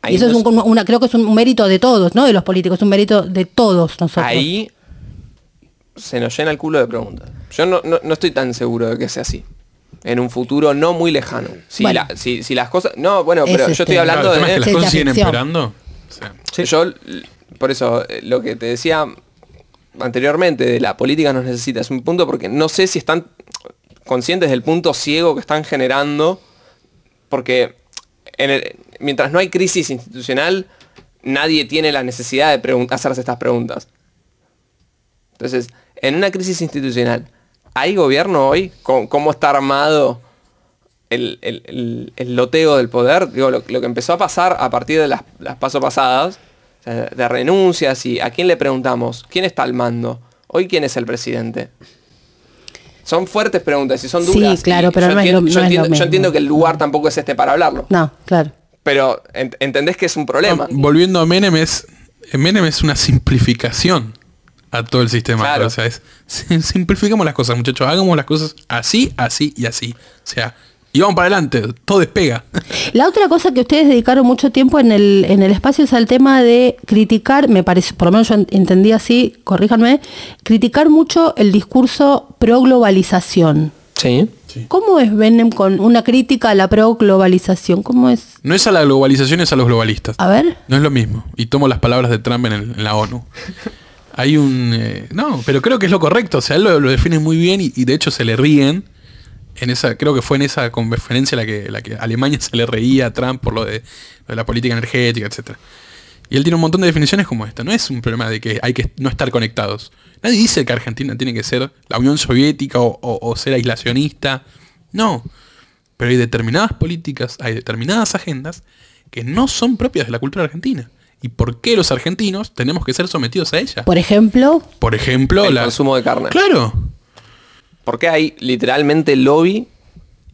y eso es un, una, creo que es un mérito de todos, ¿no? De los políticos, es un mérito de todos nosotros. Ahí se nos llena el culo de preguntas. Yo no, no- no estoy tan seguro de que sea así. En un futuro no muy lejano. Si, Bueno. la- si, si las cosas... No, bueno, Es pero yo este- estoy hablando Claro, el tema es que las de... Cosas siguen empeorando. Sea, Yo, por eso, eh, lo que te decía anteriormente de la política nos necesita es un punto porque no sé si están conscientes del punto ciego que están generando, porque en el- mientras no hay crisis institucional, nadie tiene la necesidad de hacerse estas preguntas. Entonces, en una crisis institucional, ¿hay gobierno hoy? ¿Cómo, cómo está armado el, el- el- el loteo del poder? Digo, lo, lo que empezó a pasar a partir de las, las pasos pasadas, o sea, de renuncias y a quién le preguntamos, ¿quién está al mando? Hoy, ¿quién es el presidente? Son fuertes preguntas y son Sí, duras. claro, y pero yo no es entiendo, lo- yo no es lo entiendo- yo mismo. entiendo que el lugar tampoco es este para hablarlo. No, claro. Pero ent- entendés que es un problema. No, volviendo a Menem es, Menem es una simplificación a todo el sistema. Claro. O sea, es sim- simplificamos las cosas, muchachos. Hagamos las cosas así, así y así. O sea, y vamos para adelante. Todo despega. La otra cosa que ustedes dedicaron mucho tiempo en el, en el espacio es al tema de criticar, me parece, por lo menos yo ent- entendí así, corríjanme, criticar mucho el discurso pro globalización. Sí. ¿Cómo es Benem con una crítica a la pro globalización? ¿Cómo es? No es a la globalización, es a los globalistas. A ver. No es lo mismo. Y tomo las palabras de Trump en, el- en la ONU. Hay un... eh, no, pero creo que es lo correcto. O sea, él lo, define muy bien y, de hecho se le ríen. En esa, creo que fue en esa conferencia la que, la que Alemania se le reía a Trump por lo de, la política energética, etc. Y él tiene un montón de definiciones como esta. No es un problema de que hay que no estar conectados. Nadie dice que Argentina tiene que ser la Unión Soviética o- o ser aislacionista. No. Pero hay determinadas políticas, hay determinadas agendas que no son propias de la cultura argentina. ¿Y por qué los argentinos tenemos que ser sometidos a ella? Por ejemplo, Por ejemplo, El la... consumo de carne. Claro. Porque hay literalmente lobby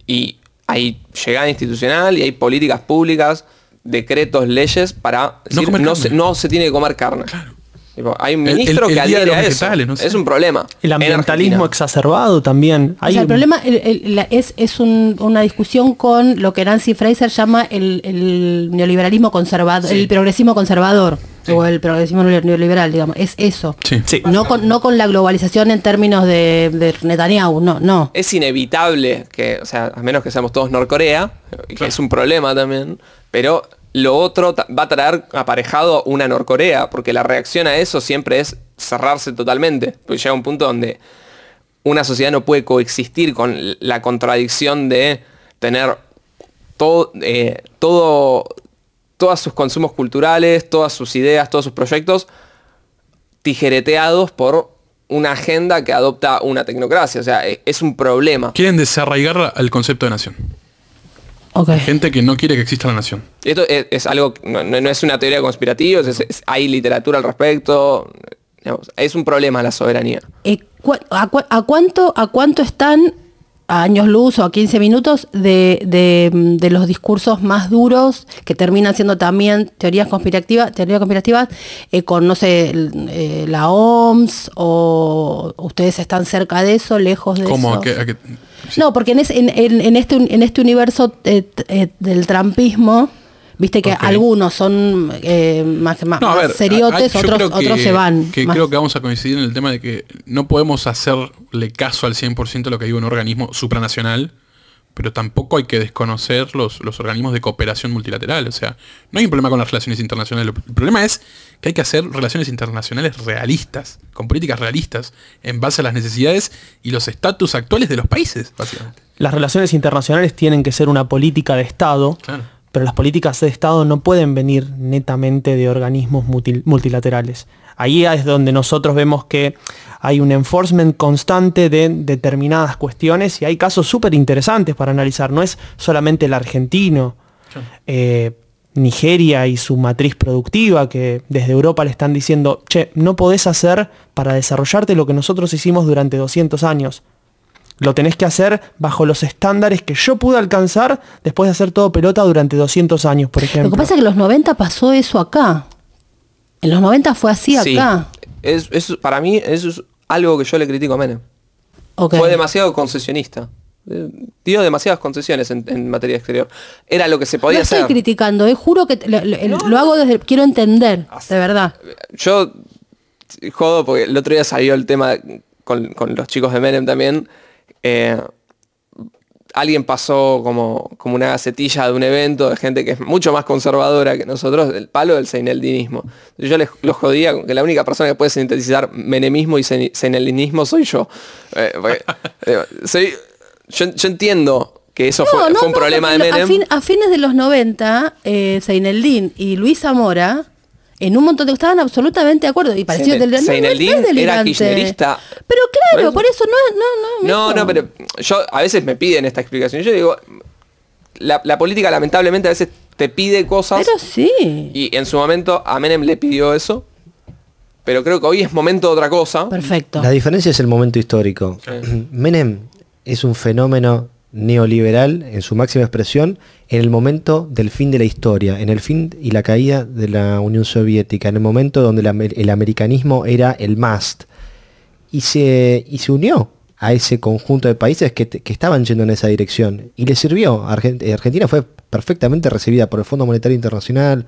y hay llegada institucional y hay políticas públicas, decretos, leyes para decir comer no, carne. se, no se tiene que comer carne. Hay un El- ministro el- que el día de adhiere los a eso. vegetales, no sé. Es un problema. El en ambientalismo exacerbado también. O sea, el un- problema el- el- la- es, es un- una discusión con lo que Nancy Fraser llama el, el neoliberalismo conservador, el progresismo conservador, o el progresismo neoliberal, digamos. Es eso. Sí. Sí. No con, no con la globalización en términos de, de Netanyahu, no, no. es inevitable que, o sea, a menos que seamos todos Norcorea, que es un problema también, pero lo otro va a traer aparejado una Norcorea, porque la reacción a eso siempre es cerrarse totalmente. Pues llega un punto donde una sociedad no puede coexistir con la contradicción de tener todo, eh, todo, todos sus consumos culturales, todas sus ideas, todos sus proyectos tijereteados por una agenda que adopta una tecnocracia. O sea, e- es un problema. Quieren desarraigar al concepto de nación. Ok. Gente que no quiere que exista la nación. Esto es, es algo, no, es una teoría conspirativa, es- es- hay literatura al respecto. digamos, es un problema la soberanía. Eh, a cuánto, ¿A cuánto están a años luz o a 15 minutos de, de, de los discursos más duros que terminan siendo también teorías conspirativas, teorías conspirativas eh, con, no sé, el- eh, la OMS o ustedes están cerca de eso, lejos de ¿Cómo? eso? ¿A qué- a qué- sí. No, porque en, ese- en- en- en este, en este universo eh, eh, del trampismo, viste que algunos son eh, más, más- No, a más ver, seriotes, otros, que- otros se van. Que más- creo que vamos a coincidir en el tema de que no podemos hacerle caso al 100% a lo que diga un organismo supranacional, pero tampoco hay que desconocer los, los organismos de cooperación multilateral. O sea, no hay un problema con las relaciones internacionales. El problema es que hay que hacer relaciones internacionales realistas, con políticas realistas, en base a las necesidades y los estatus actuales de los países, básicamente. Las relaciones internacionales tienen que ser una política de Estado, Claro. Pero las políticas de Estado no pueden venir netamente de organismos multi- multilaterales. Ahí es donde nosotros vemos que hay un enforcement constante de determinadas cuestiones y hay casos súper interesantes para analizar. No es solamente el argentino, eh, Nigeria y su matriz productiva, que desde Europa le están diciendo, che, no podés hacer para desarrollarte lo que nosotros hicimos durante 200 años. Lo tenés que hacer bajo los estándares que yo pude alcanzar después de hacer todo pelota durante 200 años, por ejemplo. Lo que pasa es que en los 90 pasó eso acá. En los 90 fue así Sí. acá. Es, es- para mí eso es algo que yo le critico a Menem. Fue demasiado concesionista. Eh, Dio demasiadas concesiones en, en materia exterior. Era lo que se no podía estoy hacer. criticando, eh, juro que te- lo, lo- lo hago desde... Quiero entender, de verdad. Yo jodo porque el otro día salió el tema con, con los chicos de Menem también. Eh, alguien pasó como, como una gacetilla de un evento de gente que es mucho más conservadora que nosotros, el palo del seineldinismo. Yo les los jodía con que la única persona que puede sintetizar menemismo y sein- seineldinismo soy yo. Eh, porque, eh, soy- yo, yo entiendo que eso fue, No, no, fue un no, problema de Menem. A, fin- a fines de los 90, eh, Seineldin y Luis Zamora, en un montón de... Estaban absolutamente de acuerdo. Y parecía... Seine- del- no, era kirchnerista. Pero claro, Por por eso no... No, no, No, no, pero yo a veces me piden esta explicación. Yo digo, la, la política lamentablemente a veces te pide cosas Pero sí. y en su momento a Menem le pidió eso. Pero creo que hoy es momento de otra cosa. Perfecto. La diferencia es el momento histórico. Menem es un fenómeno neoliberal en su máxima expresión en el momento del fin de la historia, en el fin y la caída de la Unión Soviética, en el momento donde el, amer- el americanismo era el must. Y se, y se unió a ese conjunto de países que, que estaban yendo en esa dirección. Y le sirvió. Argent- Argentina fue perfectamente recibida por el Fondo Monetario Internacional.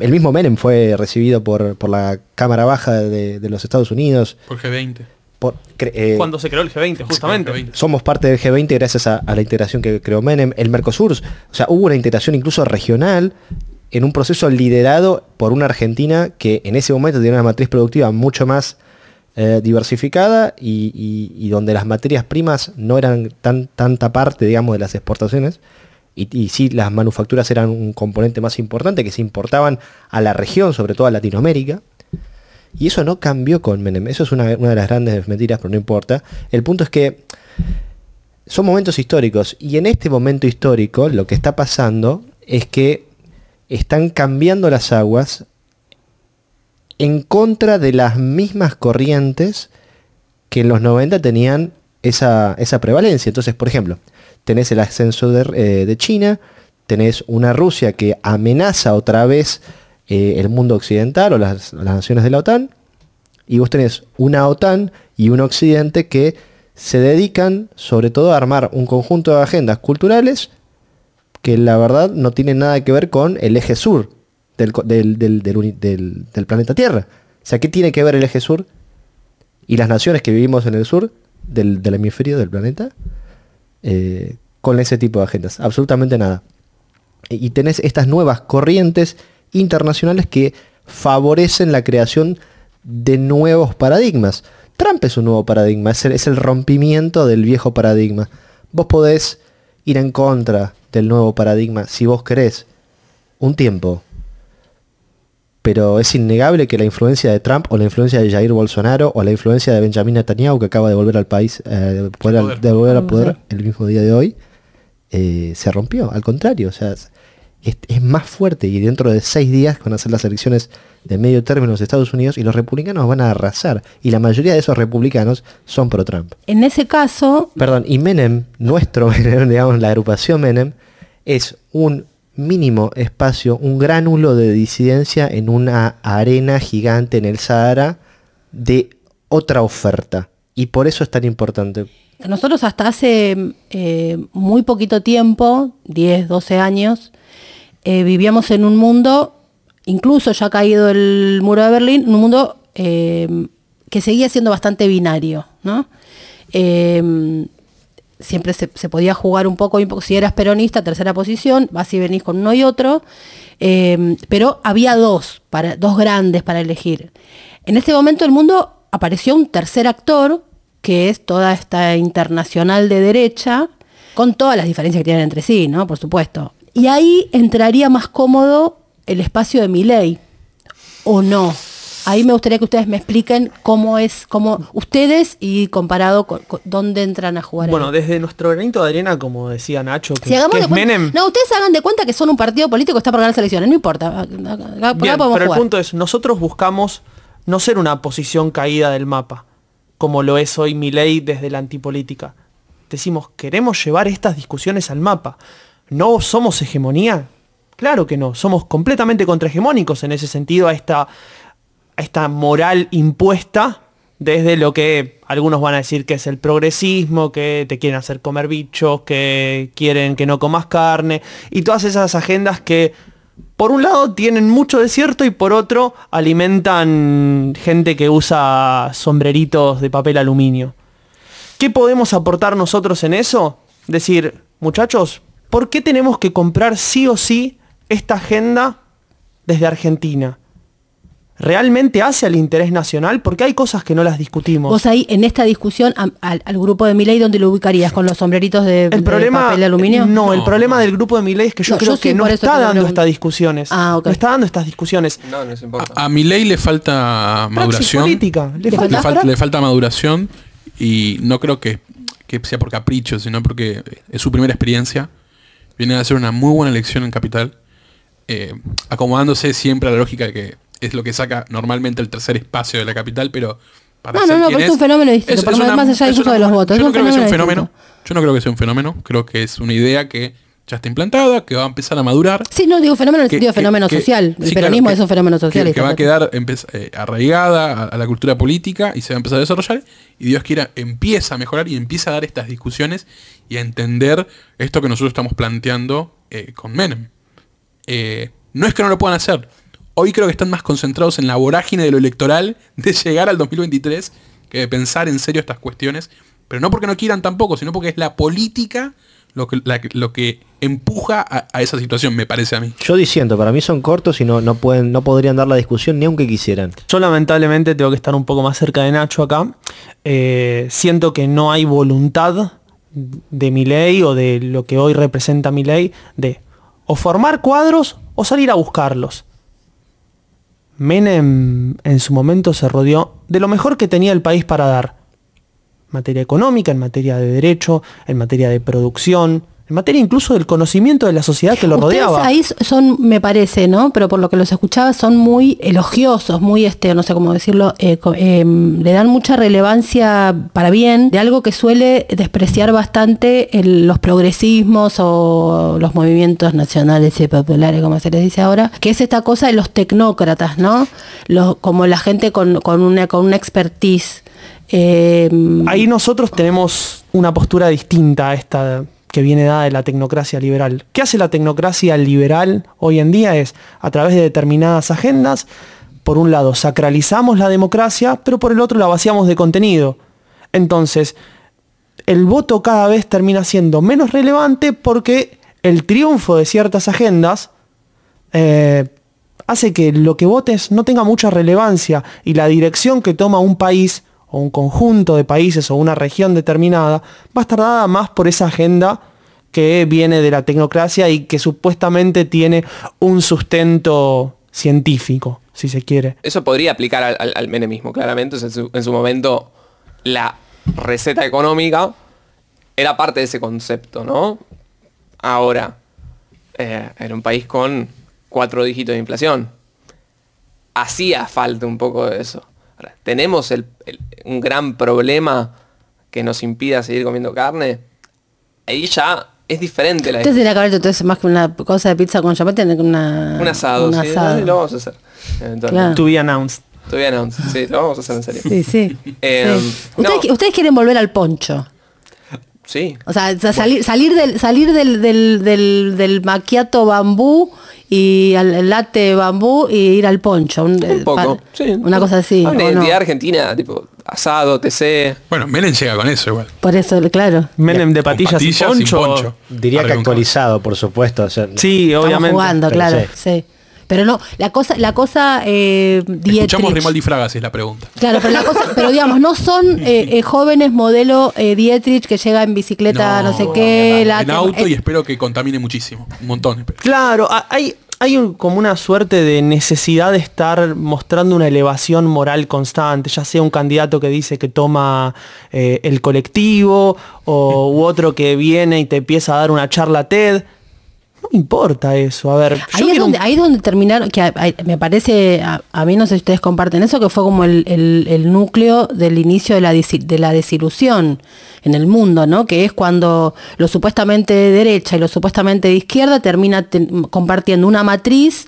El mismo Menem fue recibido por, por la Cámara Baja de, de los Estados Unidos. Por G20. Por- eh, Cuando se creó el G20, justamente. G20. somos parte del G20 gracias a, a la integración que creó Menem. El Mercosur, o sea, hubo una integración incluso regional en un proceso liderado por una Argentina que en ese momento tenía una matriz productiva mucho más eh, diversificada y, y- y donde las materias primas no eran tan, tanta parte, digamos, de las exportaciones. Y, y sí, las manufacturas eran un componente más importante que se importaban a la región, sobre todo a Latinoamérica. Y eso no cambió con Menem. Eso es una, de las grandes mentiras, pero no importa. El punto es que son momentos históricos. Y en este momento histórico lo que está pasando es que están cambiando las aguas en contra de las mismas corrientes que en los 90 tenían esa, esa prevalencia. Entonces, por ejemplo, tenés el ascenso de, eh, de China, tenés una Rusia que amenaza otra vez eh, el mundo occidental o las, naciones de la OTAN, Y vos tenés una OTAN y un Occidente que se dedican sobre todo a armar un conjunto de agendas culturales que la verdad no tienen nada que ver con el eje sur del, del- del- planeta Tierra. O sea, ¿qué tiene que ver el eje sur y las naciones que vivimos en el sur del, del hemisferio del planeta eh, con ese tipo de agendas? Absolutamente nada. Y tenés estas nuevas corrientes internacionales que favorecen la creación de nuevos paradigmas. Trump es un nuevo paradigma, es el, es el rompimiento del viejo paradigma. Vos podés ir en contra del nuevo paradigma si vos querés un tiempo. Pero es innegable que la influencia de Trump o la influencia de Jair Bolsonaro o la influencia de Benjamin Netanyahu que acaba de volver al país, eh, de poder- poder. de volver al poder el mismo día de hoy, eh, se rompió. Al contrario, o sea, es, es más fuerte y dentro de seis días van a ser las elecciones de medio término en los Estados Unidos y los republicanos van a arrasar. Y la mayoría de esos republicanos son pro Trump. En ese caso, Perdón, y Menem, nuestro Menem, digamos, la agrupación Menem, es un mínimo espacio, un gránulo de disidencia en una arena gigante en el Sahara de otra oferta. Y por eso es tan importante. nosotros hasta hace eh, muy poquito tiempo, 10, 12 años, eh, vivíamos en un mundo, incluso ya caído el muro de Berlín, un mundo eh, que seguía siendo bastante binario, ¿no? Eh, siempre se, podía jugar un poco, si eras peronista, tercera posición, vas y venís con uno y otro, eh, pero había dos, para, dos grandes para elegir. En este momento el mundo apareció un tercer actor, que es toda esta internacional de derecha, con todas las diferencias que tienen entre sí, ¿no? Por supuesto. Y ahí entraría más cómodo el espacio de mi ley, o no. Ahí me gustaría que ustedes me expliquen cómo es, cómo ustedes y comparado con, con dónde entran a jugar. Bueno, ahí. desde nuestro granito de arena, como decía Nacho, que, Si que es cuenta- Menem. No, ustedes hagan de cuenta que son un partido político que está por ganar elecciones, no importa. Acá, acá pero el punto es, nosotros buscamos no ser una posición caída del mapa, como lo es hoy mi ley desde la antipolítica. Decimos, queremos llevar estas discusiones al mapa. ¿No somos hegemonía? Claro que no, somos completamente contrahegemónicos en ese sentido a esta, a esta moral impuesta desde lo que algunos van a decir que es el progresismo, que te quieren hacer comer bichos, que quieren que no comas carne, y todas esas agendas que por un lado tienen mucho de cierto y por otro alimentan gente que usa sombreritos de papel aluminio. ¿Qué podemos aportar nosotros en eso? Decir, muchachos, ¿por qué tenemos que comprar sí o sí esta agenda desde Argentina? ¿Realmente hace al interés nacional? Porque hay cosas que no las discutimos. Vos ahí, en esta discusión, al, al grupo de Milei, ¿dónde lo ubicarías? ¿Con los sombreritos de, de el problema, papel de aluminio? No, el problema del grupo de Milei es que yo No, creo yo sí, que no está lo dando estas discusiones. Ah, ok. No está dando estas discusiones. No, no importa. A mi ley le falta maduración. política. Le ¿Le falta- le, falta? fal- le falta maduración y no creo que, que sea por capricho, sino porque es su primera experiencia. Viene a hacer una muy buena elección en Capital, eh, acomodándose siempre a la lógica de que es lo que saca normalmente el tercer espacio de la capital, pero para No, no, no, pero es un fenómeno distinto, por más- más allá una de los votos, Yo es no un creo que sea un fenómeno fenómeno. Yo no creo que sea un fenómeno. Creo que es una idea que ya está implantada, que va a empezar a madurar. Sí, no, digo fenómeno en el que- sentido de fenómeno que- social. El sí, peronismo claro, es un fenómeno social. Que, va a quedar eh, arraigada a, a la cultura política y se va a empezar a desarrollar. Y Dios quiera, empieza a mejorar y empieza a dar estas discusiones y a entender esto que nosotros estamos planteando eh, con Menem. Eh, no es que no lo puedan hacer. Hoy creo que están más concentrados en la vorágine de lo electoral de llegar al 2023 que de pensar en serio estas cuestiones. Pero no porque no quieran tampoco, sino porque es la política lo que, la lo que empuja a, a esa situación, me parece a mí. Yo diciendo, para mí son cortos y no, no, pueden, no podrían dar la discusión ni aunque quisieran. Yo lamentablemente tengo que estar un poco más cerca de Nacho acá. Eh, siento que no hay voluntad de mi ley o de lo que hoy representa mi ley de o formar cuadros o salir a buscarlos. Menem en su momento se rodeó de lo mejor que tenía el país para dar. En materia económica, en materia de derecho, en materia de producción, en materia incluso del conocimiento de la sociedad que lo Ustedes rodeaba. ahí son, me parece, ¿no? Pero por lo que los escuchaba, son muy elogiosos, muy, este, no sé cómo decirlo, eh, eh, le dan mucha relevancia para bien de algo que suele despreciar bastante el- los progresismos o los movimientos nacionales y populares, como se les dice ahora, que es esta cosa de los tecnócratas, ¿no? Los, como la gente con, con una, con una expertise. Eh, Ahí nosotros tenemos una postura distinta a esta que viene dada de la tecnocracia liberal. ¿Qué hace la tecnocracia liberal hoy en día? Es, a través de determinadas agendas, por un lado sacralizamos la democracia, pero por el otro la vaciamos de contenido. Entonces, el voto cada vez termina siendo menos relevante porque el triunfo de ciertas agendas eh, hace que lo que votes no tenga mucha relevancia y la dirección que toma un país o un conjunto de países o una región determinada va a estar dada más por esa agenda que viene de la tecnocracia y que supuestamente tiene un sustento científico, si se quiere. Eso podría aplicar al, al- al menemismo, claramente. En su momento, la receta económica era parte de ese concepto, ¿no? Ahora, eh, era un país con cuatro dígitos de inflación. Hacía falta un poco de eso. Ahora, ¿tenemos el- el- un gran problema que nos impida seguir comiendo carne? Ahí ya es diferente la Ustedes tendrían que haber entonces más que una cosa de pizza con tener una, Un asado, un sí, asado. lo vamos a hacer. Claro. To be announced. Todavía no, sí, lo vamos a hacer en serio. Sí, sí. Eh, sí. no. Ustedes, ustedes quieren volver al poncho. Sí. O sea, sa- salir, salir del, salir del, del, del, del macchiato bambú y al latte bambú y ir al poncho. Un, eh, Un poco, pa- sí. Una cosa así. Una identidad argentina, tipo asado, TC. Bueno, Menem llega con eso igual. Por eso, claro. Menem de patillas, patillas y y poncho. poncho. Diría que actualizado, por supuesto. o sea, Sí, Estamos obviamente. jugando, claro. sí. Sí. Pero no, la cosa, la cosa eh, Escuchamos Dietrich- Rimaldi Fragas es la pregunta. Claro, pero la cosa, pero digamos, no son eh, eh, jóvenes modelo eh, Dietrich que llega en bicicleta, no, sé qué, la- en auto eh, y espero que contamine muchísimo. Un montón. espero. Claro, ha- hay, hay un- como una suerte de necesidad de estar mostrando una elevación moral constante, ya sea un candidato que dice que toma eh, el colectivo o u otro que viene y te empieza a dar una charla TED. No me importa eso. A ver, yo Ahí es, un- donde, ahí es donde terminaron, que a- a- me parece, a, a mí no sé si ustedes comparten eso, que fue como el, el- el núcleo del inicio de la, de la desilusión en el mundo, ¿no? Que es cuando lo supuestamente de derecha y lo supuestamente de izquierda termina ten- compartiendo una matriz,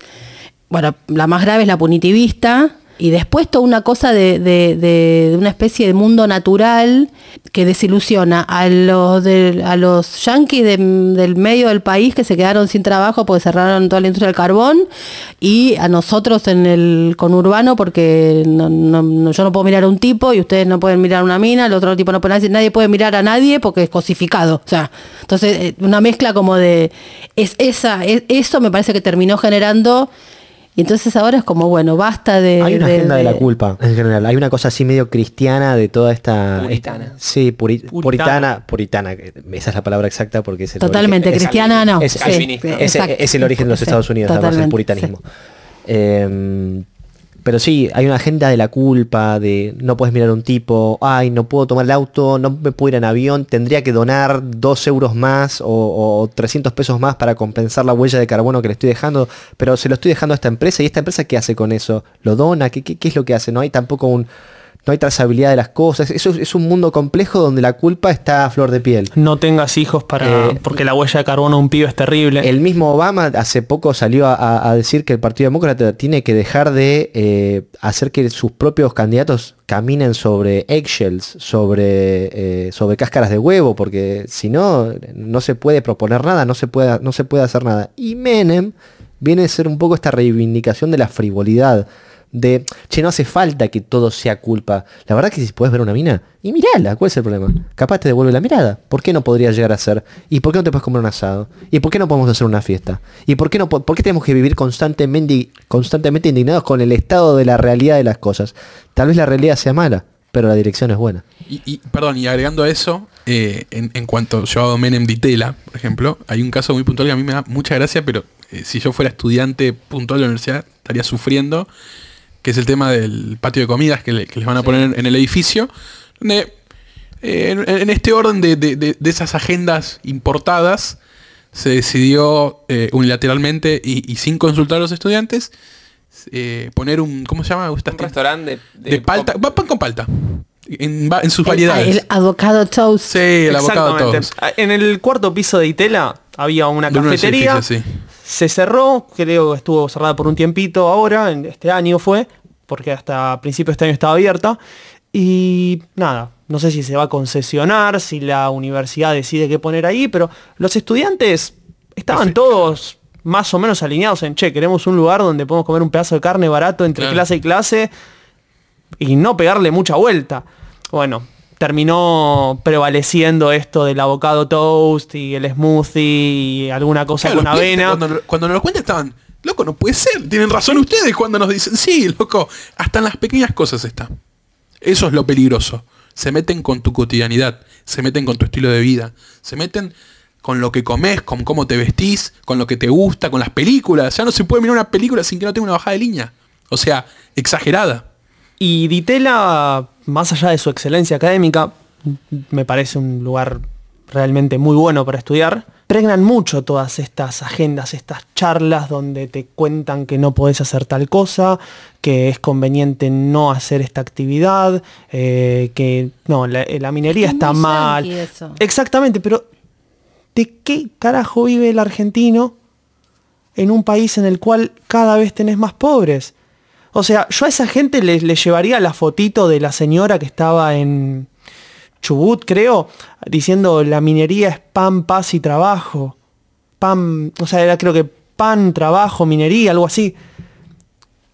bueno, la más grave es la punitivista, y después toda una cosa de, de- de- una especie de mundo natural que desilusiona a los a los yanquis de- del medio del país que se quedaron sin trabajo porque cerraron toda la industria del carbón y a nosotros en el conurbano porque yo no puedo mirar a un tipo y ustedes no pueden mirar a una mina, el otro tipo no puede nadie, puede mirar a nadie porque es cosificado. O sea, entonces eh, una mezcla como de es esa, es- eso me parece que terminó generando y entonces ahora es como, bueno, basta de... Hay una de- agenda de, de- la culpa, en general. Hay una cosa así medio cristiana de toda esta... Puritana. esta- sí, puri- Puritana. puritana. Esa es la palabra exacta porque es el Totalmente, origen- es- cristiana no. es- sí, el origen de los Sí, Estados Unidos, además, el totalmente, puritanismo. sí. Eh, pero sí, hay una agenda de la culpa, de no puedes mirar a un tipo, ay, no puedo tomar el auto, no me puedo ir en avión, tendría que donar dos euros más o, o 300 pesos más para compensar la huella de carbono que le estoy dejando, pero se lo estoy dejando a esta empresa y esta empresa ¿qué hace con eso? ¿Lo dona? ¿Qué, es lo que hace? No hay tampoco un... No hay trazabilidad de las cosas. Eso es- un mundo complejo donde la culpa está a flor de piel. no tengas hijos para Eh, porque la huella de carbono de un pibe es terrible. El mismo Obama hace poco salió a decir que el Partido Demócrata tiene que dejar de eh, hacer que sus propios candidatos caminen sobre eggshells, sobre, eh, sobre cáscaras de huevo, porque si no, no se puede proponer nada, no se puede, no se puede hacer nada. Y Menem viene a ser un poco esta reivindicación de la frivolidad. De, che, no hace falta que todo sea culpa. La verdad que si puedes ver una mina, y mirala, ¿cuál es el problema? Capaz te devuelve la mirada. ¿Por qué no podría llegar a ser? ¿Y por qué no te puedes comer un asado? ¿Y por qué no podemos hacer una fiesta? ¿Y por qué, no, po- por qué tenemos que vivir constantemente, constantemente indignados con el estado de la realidad de las cosas? Tal vez la realidad sea mala, pero la dirección es buena. Y, perdón, y agregando a eso, eh, en, en cuanto yo hago Menem Ditela, por ejemplo, hay un caso muy puntual que a mí me da mucha gracia, pero eh, si yo fuera estudiante puntual de la universidad, estaría sufriendo, que es el tema del patio de comidas que, le- que les van a poner en, el edificio, donde eh, en, en este orden de, de- de- de esas agendas importadas, se decidió eh, unilateralmente y, y sin consultar a los estudiantes eh, poner un, ¿cómo se llama? Un restaurante de, de, palta, pan con palta. En, en sus El, variedades. el avocado toast. sí, el abocado Exactamente. todos. En el cuarto piso de Itela había una cafetería. sí. Se cerró, creo que estuvo cerrada por un tiempito ahora, en este año fue, porque hasta principios de este año estaba abierta. Y nada, no sé si se va a concesionar, si la universidad decide qué poner ahí, pero los estudiantes estaban todos más o menos alineados en, che, queremos un lugar donde podemos comer un pedazo de carne barato entre Claro. clase y clase y no pegarle mucha vuelta. Bueno, terminó prevaleciendo esto del avocado toast y el smoothie y alguna cosa Claro, con avena. Cuando, cuando nos lo cuentan estaban, loco, no puede ser. Tienen razón ustedes cuando nos dicen, sí, loco. Hasta en las pequeñas cosas está. Eso es lo peligroso. Se meten con tu cotidianidad, se meten con tu estilo de vida, se meten con lo que comes, con cómo te vestís, con lo que te gusta, con las películas. Ya no se puede mirar una película sin que no tenga una bajada de línea. O sea, exagerada. Y Ditela, más allá de su excelencia académica, me parece un lugar realmente muy bueno para estudiar. Pregnan mucho todas estas agendas, estas charlas donde te cuentan que no podés hacer tal cosa, que es conveniente no hacer esta actividad, eh, que no, la, la minería Es está mal. eso. Exactamente, pero ¿de qué carajo vive el argentino en un país en el cual cada vez tenés más pobres? O sea, yo a esa gente le, le llevaría la fotito de la señora que estaba en Chubut, creo, diciendo la minería es pan, paz y trabajo. Pan, o sea, era creo que pan, trabajo, minería, algo así.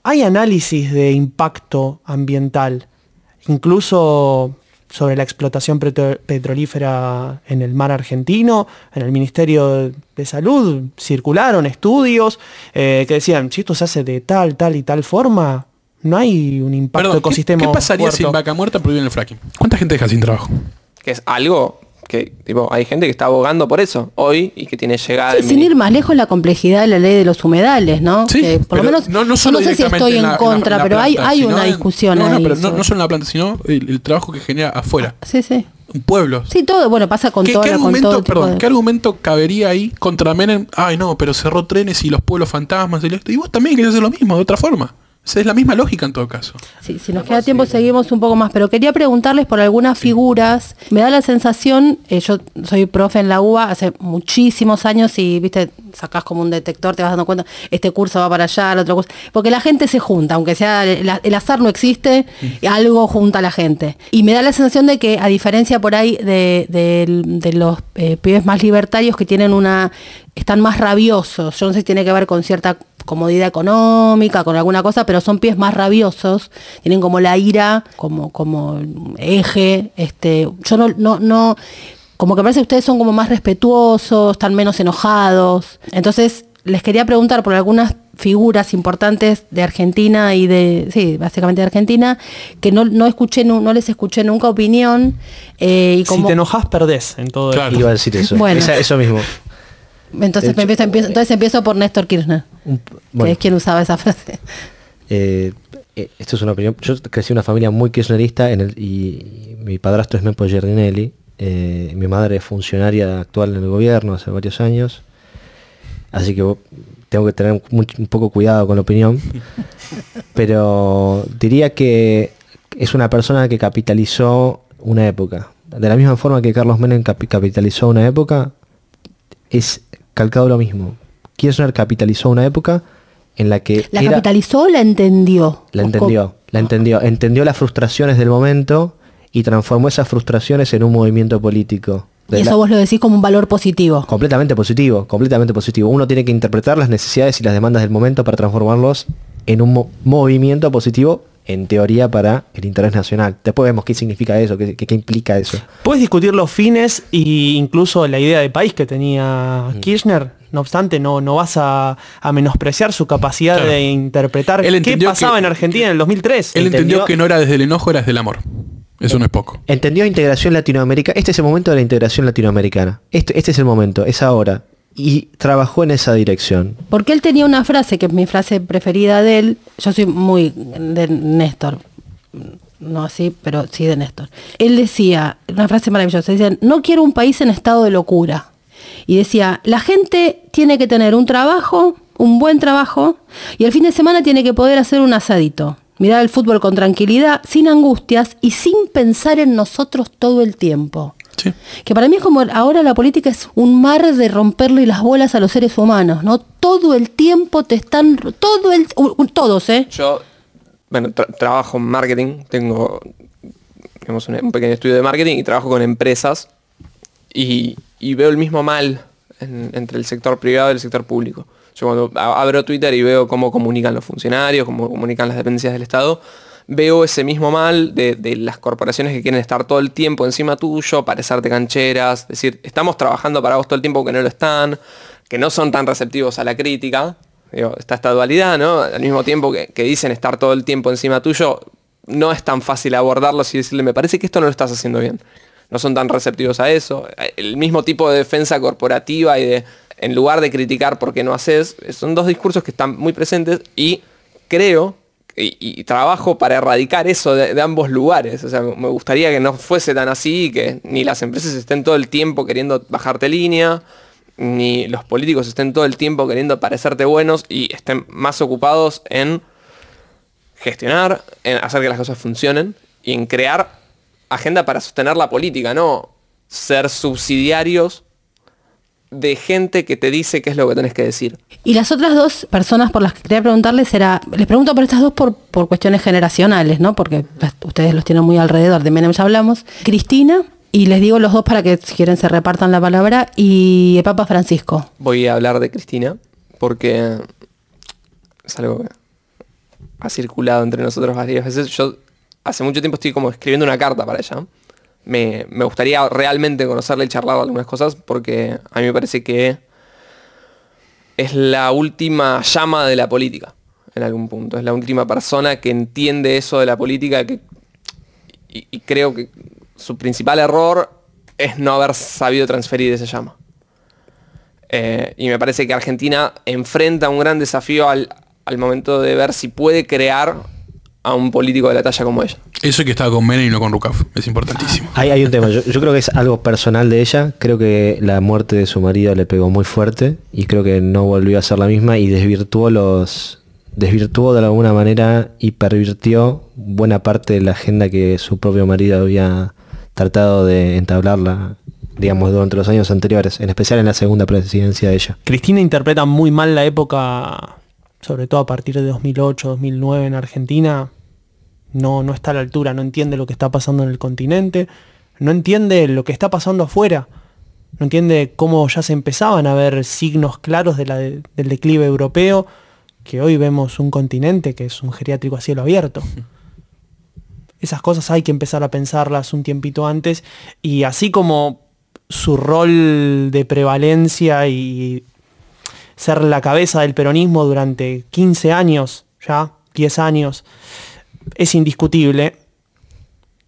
Hay análisis de impacto ambiental, incluso sobre la explotación petro- petrolífera en el mar argentino, en el Ministerio de Salud, circularon estudios eh, que decían, si esto se hace de tal, tal y tal forma, no hay un impacto Perdón, ¿qué, ecosistema. qué pasaría si en muerto". Vaca Muerta prohíben el fracking? ¿Cuánta gente deja sin trabajo? Que es algo que, tipo, hay gente que está abogando por eso hoy y que tiene llegada Sí, sin ir más lejos la complejidad de la ley de los humedales, ¿no? Sí, Que por lo menos, no, no yo no sé si estoy en, la- contra, la pero hay, planta, hay una discusión no, no, ahí. pero no, sobre- no solo en la planta, sino el, el trabajo que genera afuera. Sí, sí. Un pueblo. Sí, todo, bueno, pasa con ¿Qué, todo, qué con argumento, todo perdón, de- ¿qué argumento cabería ahí contra Menem? Ay, no, pero cerró trenes y los pueblos fantasmas y esto. Y vos también querés hacer lo mismo, de otra forma. Es la misma lógica en todo caso. Sí, si nos queda tiempo seguimos un poco más, pero quería preguntarles por algunas figuras. Me da la sensación, eh, yo soy profe en la UBA hace muchísimos años y, viste, sacás como un detector, te vas dando cuenta, este curso va para allá, el otro curso, porque la gente se junta, aunque sea, el, el azar no existe, algo junta a la gente. Y me da la sensación de que, a diferencia por ahí de, de- de los eh, pibes más libertarios que tienen una, están más rabiosos, yo no sé si tiene que ver con cierta comodidad económica, con alguna cosa, pero son pies más rabiosos, tienen como la ira como, como eje, este, yo no, no, no, como que parece que ustedes son como más respetuosos, están menos enojados. Entonces, les quería preguntar por algunas figuras importantes de Argentina y de, sí, básicamente de Argentina, que no, no escuché, nu- no les escuché nunca opinión. eh, y Si como, te enojas, perdés en todo Claro. esto. Iba a decir eso. Bueno. Esa- eso mismo. Entonces, hecho- empiezo, empiezo- entonces empiezo por Néstor Kirchner, Un- que es quien usaba esa frase. eh, eh, esto es una opinión. Yo crecí en una familia muy kirchnerista en el, y, y mi padrastro es Mempo Giardinelli. eh, mi madre es funcionaria actual en el gobierno hace varios años. Así que tengo que tener much- un poco cuidado con la opinión. Pero diría que es una persona que capitalizó una época. De la misma forma que Carlos Menem capi- capitalizó una época, es calcado lo mismo. Kirchner capitalizó una época en la que ¿La era- capitalizó o la entendió? la ¿O entendió, la entendió, entendió las frustraciones del momento y transformó esas frustraciones en un movimiento político. Y eso la- vos lo decís como un valor positivo. completamente positivo, completamente positivo. Uno tiene que interpretar las necesidades y las demandas del momento para transformarlos en un mo- movimiento positivo, en teoría, para el interés nacional. Después vemos qué significa eso, qué, qué- qué implica eso. Puedes discutir los fines e incluso la idea de país que tenía Mm. Kirchner. No obstante, no, no vas a, a menospreciar su capacidad Claro. de interpretar Él qué pasaba que- en Argentina en el 2003. Él entendió Entendió- que no era desde el enojo, era desde el amor. Eso no es poco. Entendió integración latinoamericana. Este es el momento de la integración latinoamericana. Este, este es el momento, es ahora. Y trabajó en esa dirección. Porque él tenía una frase, que es mi frase preferida de él, yo soy muy de Néstor, no así, pero sí de Néstor. Él decía, una frase maravillosa, decía, no quiero un país en estado de locura. y decía, la gente tiene que tener un trabajo, un buen trabajo, y el fin de semana tiene que poder hacer un asadito. Mirar el fútbol con tranquilidad, sin angustias y sin pensar en nosotros todo el tiempo. Sí. Que para mí es como ahora la política es un mar de romperle las bolas a los seres humanos, ¿no? Todo el tiempo te están, todo el, todos, ¿eh? Yo, bueno, tra- trabajo en marketing, tengo digamos, un, un pequeño estudio de marketing y trabajo con empresas y, y veo el mismo mal en- entre el sector privado y el sector público. Yo cuando abro Twitter y veo cómo comunican los funcionarios, cómo comunican las dependencias del Estado, veo ese mismo mal de, las corporaciones que quieren estar todo el tiempo encima tuyo, parecerte cancheras, decir, estamos trabajando para vos todo el tiempo que no lo están, que no son tan receptivos a la crítica. Digo, está esta dualidad, ¿no? Al mismo tiempo que, que dicen estar todo el tiempo encima tuyo, no es tan fácil abordarlos y decirle, me parece que esto no lo estás haciendo bien. No son tan receptivos a eso. El mismo tipo de defensa corporativa y de, en lugar de criticar por qué no haces, son dos discursos que están muy presentes y creo y, y trabajo para erradicar eso de, de ambos lugares. O sea, me gustaría que no fuese tan así, que ni las empresas estén todo el tiempo queriendo bajarte línea, ni los políticos estén todo el tiempo queriendo parecerte buenos y estén más ocupados en gestionar, en hacer que las cosas funcionen y en crear agenda para sostener la política, no ser subsidiarios de gente que te dice qué es lo que tenés que decir. Y las otras dos personas por las que quería preguntarles era, les pregunto por estas dos por, por cuestiones generacionales, ¿no? Porque ustedes los tienen muy alrededor, de Menem ya hablamos. Cristina, y les digo los dos para que si quieren se repartan la palabra, y el Papa Francisco. Voy a hablar de Cristina porque es algo que ha circulado entre nosotros varias veces. Yo hace mucho tiempo estoy como escribiendo una carta para ella. Me, gustaría realmente conocerla y charlar algunas cosas porque a mí me parece que es la última llama de la política en algún punto. Es la última persona que entiende eso de la política y, creo que su principal error es no haber sabido transferir esa llama. Eh, y me parece que Argentina enfrenta un gran desafío al momento de ver si puede crear a un político de la talla como ella. Eso que estaba con Menem y no con Rukaf. Es importantísimo. Hay, hay un tema, yo, yo creo que es algo personal de ella, creo que la muerte de su marido le pegó muy fuerte y creo que no volvió a ser la misma y desvirtuó los desvirtuó de alguna manera y pervirtió buena parte de la agenda que su propio marido había tratado de entablarla, digamos, durante los años anteriores, en especial en la segunda presidencia de ella. Cristina interpreta muy mal la época, sobre todo a partir de 2008, 2009 en Argentina. No, no está a la altura, no entiende lo que está pasando en el continente, no entiende lo que está pasando afuera, no entiende cómo ya se empezaban a ver signos claros de la de- del declive europeo, que hoy vemos un continente que es un geriátrico a cielo abierto. Esas cosas hay que empezar a pensarlas un tiempito antes y así como su rol de prevalencia y ser la cabeza del peronismo durante 15 años, ya 10 años, es indiscutible.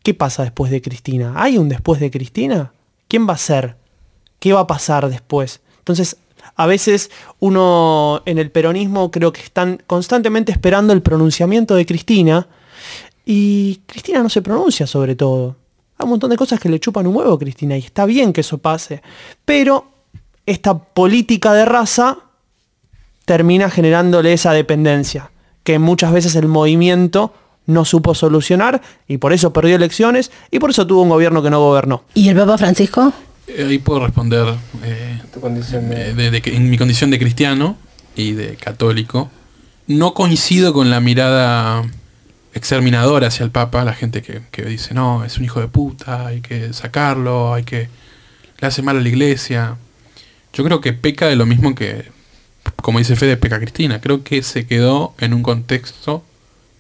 ¿Qué pasa después de Cristina? ¿Hay un después de Cristina? ¿Quién va a ser? ¿Qué va a pasar después? Entonces, a veces uno en el peronismo creo que están constantemente esperando el pronunciamiento de Cristina y Cristina no se pronuncia sobre todo. Hay un montón de cosas que le chupan un huevo Cristina y está bien que eso pase. Pero esta política de raza termina generándole esa dependencia, que muchas veces el movimiento no supo solucionar y por eso perdió elecciones y por eso tuvo un gobierno que no gobernó. ¿Y el Papa Francisco? Eh, Ahí puedo responder eh, eh, de- de que en mi condición de cristiano y de católico. No coincido con la mirada exterminadora hacia el Papa, la gente que, que dice, no, es un hijo de puta, hay que sacarlo, hay que... le hace mal a la iglesia. Yo creo que peca de lo mismo que, como dice Fede, peca Cristina. Creo que se quedó en un contexto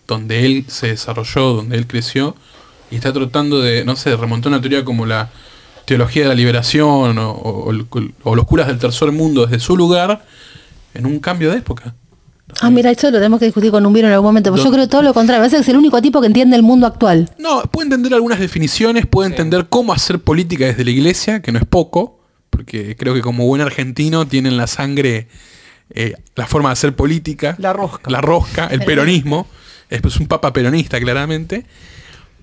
donde él se desarrolló, donde él creció, y está tratando de, no sé, remontar una teoría como la teología de la liberación o, o- o- o los curas del tercer mundo desde su lugar en un cambio de época. Ah, mira, eso lo tenemos que discutir con un vino en algún momento. porque yo creo todo lo contrario. Parece que es el único tipo que entiende el mundo actual. No, puede entender algunas definiciones, puede entender cómo hacer política desde la iglesia, que no es poco, porque creo que como buen argentino tienen la sangre, eh, la forma de hacer política. La rosca. La rosca, el peronismo. Es pues, un papa peronista, claramente.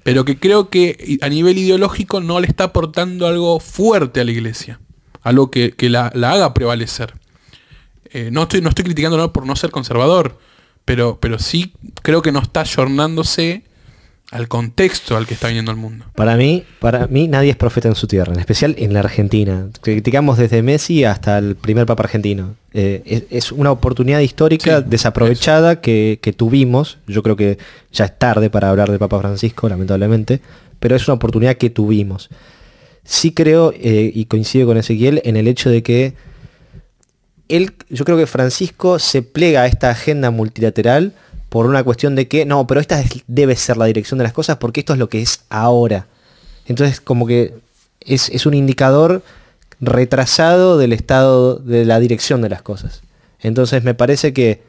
Pero que creo que a nivel ideológico no le está aportando algo fuerte a la iglesia. algo que, que la, la haga prevalecer. Eh, no, estoy, no estoy criticándolo por no ser conservador, pero, pero sí creo que no está ayornándose al contexto al que está viniendo el mundo. Para mí, para mí nadie es profeta en su tierra, en especial en la Argentina. Criticamos desde Messi hasta el primer Papa argentino. Eh, es, es una oportunidad histórica Sí, desaprovechada que, que tuvimos. Yo creo que ya es tarde para hablar del Papa Francisco, lamentablemente, pero es una oportunidad que tuvimos. Sí creo, eh, y coincido con Ezequiel, en el hecho de que él, yo creo que Francisco se plega a esta agenda multilateral por una cuestión de que, no, pero esta es- debe ser la dirección de las cosas porque esto es lo que es ahora. Entonces, como que es, es un indicador retrasado del estado de la dirección de las cosas. Entonces, me parece que,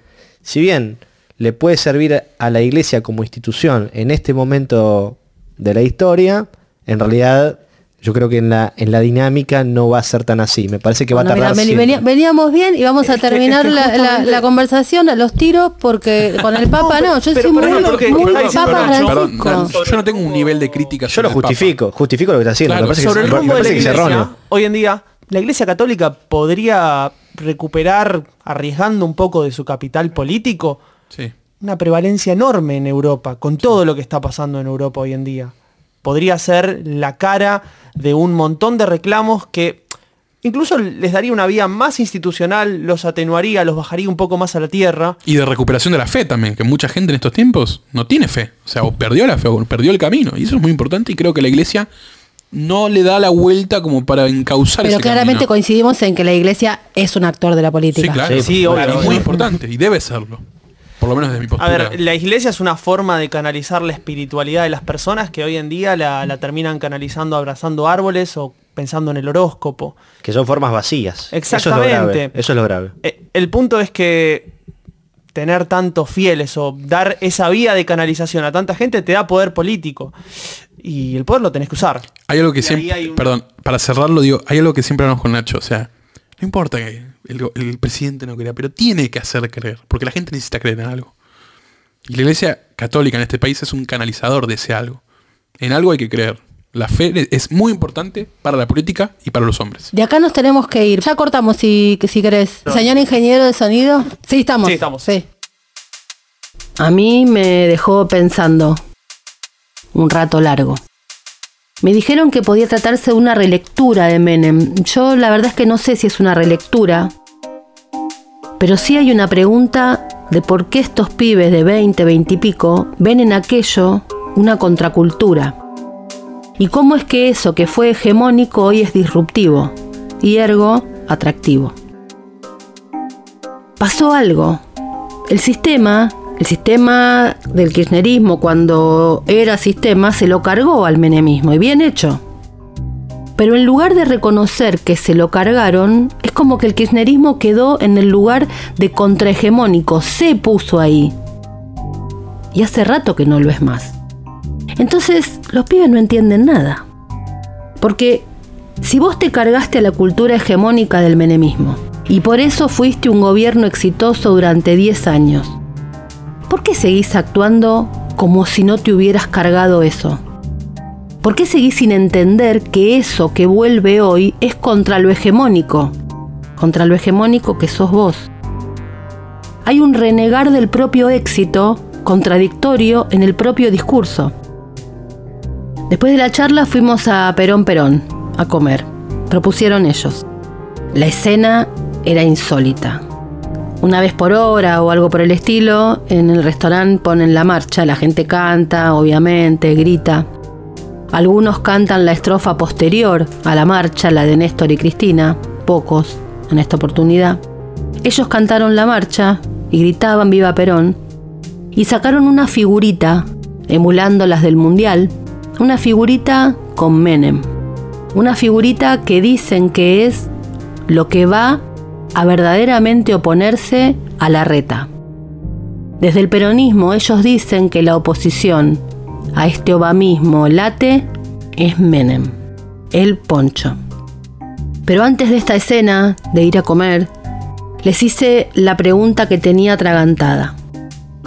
si bien le puede servir a la iglesia como institución en este momento de la historia, en realidad yo creo que en la, en la dinámica no va a ser tan así. Me parece que va Bueno, a mira, tardar Meli, siempre. venía- veníamos bien y vamos a Es que- terminar es que la, la- justamente- la conversación a los tiros porque con el Papa no, yo pero- soy pero muy, no, porque muy Papa Perdón, no, yo no tengo un nivel de crítica Yo lo Papa. justifico, justifico lo que está haciendo. Claro, me parece sobre que, el me rumbo de la parece que es iglesia, erróneo. hoy en día, la iglesia católica podría recuperar, arriesgando un poco de su capital político, Sí. una prevalencia enorme en Europa, con todo lo que está pasando en Europa hoy en día. Podría ser la cara de un montón de reclamos que incluso les daría una vía más institucional, los atenuaría, los bajaría un poco más a la tierra. Y de recuperación de la fe también, que mucha gente en estos tiempos no tiene fe. O sea, o perdió la fe, o perdió el camino. Y eso es muy importante y creo que la iglesia no le da la vuelta como para encauzar Pero ese claramente camino. coincidimos en que la iglesia es un actor de la política. Sí, claro. Sí, Sí, Claro, obvio, es muy importante y debe serlo. Por lo menos desde mi A postura. ver, la iglesia es una forma de canalizar la espiritualidad de las personas que hoy en día la, la terminan canalizando abrazando árboles o pensando en el horóscopo. Que son formas vacías. Eso es lo Exactamente. grave. Eso es lo grave. Eh, El punto es que tener tantos fieles o dar esa vía de canalización a tanta gente te da poder político. Y el poder lo tenés que usar. Hay algo que Y siempre. hay un- Perdón, para cerrarlo digo, hay algo que siempre hablamos con Nacho. O sea, no importa que el, el presidente no crea, pero tiene que hacer creer. Porque la gente necesita creer en algo. Y la iglesia católica en este país es un canalizador de ese algo. En algo hay que creer. La fe es muy importante para la política y para los hombres. De acá nos tenemos que ir. Ya cortamos si, si querés. Señor ingeniero de sonido. Sí, estamos. Sí, estamos. Sí. A mí me dejó pensando un rato largo. Me dijeron que podía tratarse de una relectura de Menem. Yo la verdad es que no sé si es una relectura, pero sí hay una pregunta de por qué estos pibes de 20, 20 y pico ven en aquello una contracultura. Y cómo es que eso que fue hegemónico hoy es disruptivo y ergo atractivo. Pasó algo. El sistema, el sistema del kirchnerismo cuando era sistema se lo cargó al menemismo y bien hecho. Pero en lugar de reconocer que se lo cargaron, es como que el kirchnerismo quedó en el lugar de contrahegemónico, se puso ahí. Y hace rato que no lo es más. Entonces, los pibes no entienden nada. Porque si vos te cargaste a la cultura hegemónica del menemismo, y por eso fuiste un gobierno exitoso durante 10 años, ¿por qué seguís actuando como si no te hubieras cargado eso? ¿Por qué seguís sin entender que eso que vuelve hoy es contra lo hegemónico? Contra lo hegemónico que sos vos. Hay un renegar del propio éxito contradictorio en el propio discurso. Después de la charla fuimos a Perón Perón a comer. Propusieron ellos. La escena era insólita. Una vez por hora o algo por el estilo, en el restaurante ponen la marcha, la gente canta, obviamente, grita. Algunos cantan la estrofa posterior a la marcha, la de Néstor y Cristina, pocos en esta oportunidad. Ellos cantaron la marcha y gritaban Viva Perón y sacaron una figurita, emulando las del Mundial, una figurita con Menem. Una figurita que dicen que es lo que va a verdaderamente oponerse a la reta. Desde el peronismo ellos dicen que la oposición a este obamismo late es Menem, el poncho. Pero antes de esta escena de ir a comer, les hice la pregunta que tenía atragantada.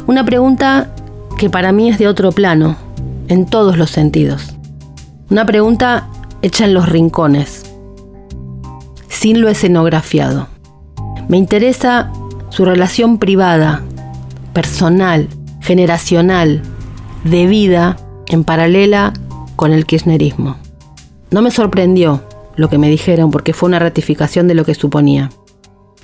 Una pregunta que para mí es de otro plano, en todos los sentidos. Una pregunta hecha en los rincones. sin lo escenografiado. Me interesa su relación privada, personal, generacional, de vida, en paralela con el kirchnerismo. No me sorprendió lo que me dijeron porque fue una ratificación de lo que suponía,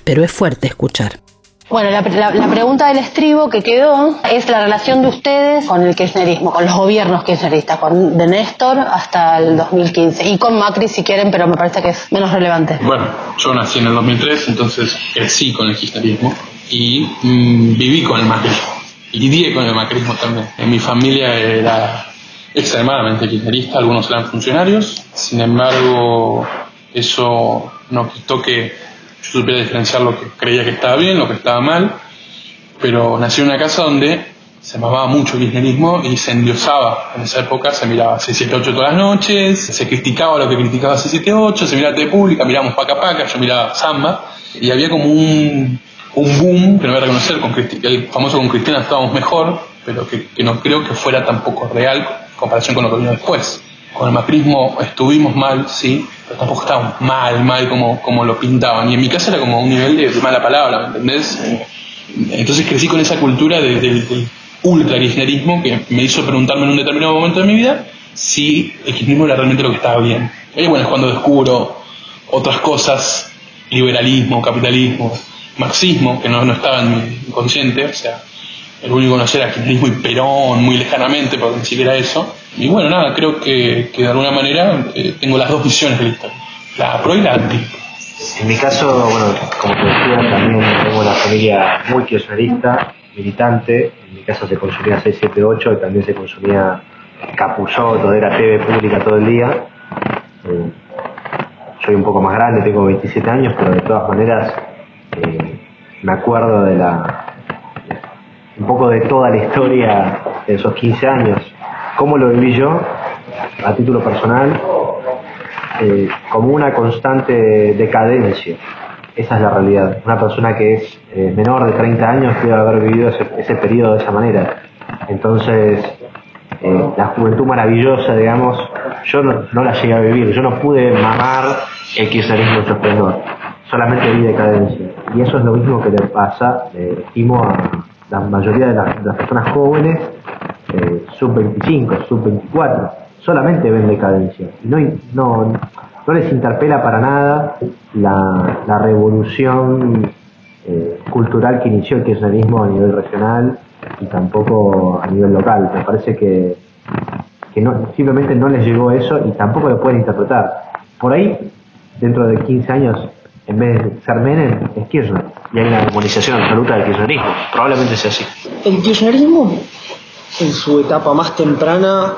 pero es fuerte escuchar. Bueno, la, la- la pregunta del estribo que quedó es la relación de ustedes con el kirchnerismo, con los gobiernos kirchneristas, con de Néstor hasta el 2015 y con Macri si quieren, pero me parece que es menos relevante. Bueno, yo nací en el 2003, entonces crecí con el kirchnerismo y mm, viví con el macrismo. Lidié con el macrismo también. En mi familia era extremadamente kirchnerista, algunos eran funcionarios, sin embargo, eso no quitó que yo supiera diferenciar lo que creía que estaba bien, lo que estaba mal, pero nací en una casa donde se mamaba mucho el kirchnerismo y se endiosaba. En esa época se miraba 678 todas las noches, se criticaba lo que criticaba 678, se miraba TV pública, mirábamos Paca Paca, yo miraba Samba, y había como un, un boom, que no voy a reconocer, con Cristi- el famoso con Cristina estábamos mejor, pero que, que no creo que fuera tampoco real en comparación con lo que vino después. Con el macrismo estuvimos mal, sí, pero tampoco estábamos mal, mal como, como lo pintaban. Y en mi casa era como un nivel de, de mala palabra, ¿me entendés? Entonces crecí con esa cultura de- del, del ultra kirchnerismo que me hizo preguntarme en un determinado momento de mi vida si el kirchnerismo era realmente lo que estaba bien. Y bueno, es cuando descubro otras cosas, liberalismo, capitalismo, marxismo, que no, no estaba en mi inconsciente, o sea, el único que conocía era kirchnerismo y Perón muy lejanamente, porque ni siquiera eso. Y bueno, nada, creo que, que de alguna manera eh, tengo las dos visiones de la pro y la anti. En mi caso, bueno, como te decía, también tengo una familia muy kirchnerista, militante. En mi casa se consumía 678 y también se consumía Capusotto, era TV pública todo el día. Eh, soy un poco más grande, tengo 27 años, pero de todas maneras eh, me acuerdo de la un poco de toda la historia de esos 15 años. ¿Cómo lo viví yo? A título personal, eh, como una constante decadencia. Esa es la realidad. Una persona que es eh, menor de 30 años debe haber vivido ese, ese periodo de esa manera. Entonces, eh, la juventud maravillosa, digamos, yo no, la llegué a vivir. Yo no pude mamar el kirchnerismo en esplendor. Solamente vi decadencia. Y eso es lo mismo que le pasa, estimo, a la mayoría de las personas jóvenes, eh, sub-25, sub-24 solamente ven decadencia. No, no, no les interpela para nada la, revolución eh, cultural que inició el kirchnerismo a nivel regional y tampoco a nivel local. Me parece que, que no, simplemente no les llegó eso y tampoco lo pueden interpretar. Por ahí, dentro de 15 años, en vez de ser Menem, es Kirchner. Y hay una demonización absoluta del kirchnerismo. Probablemente sea así. El kirchnerismo en su etapa más temprana,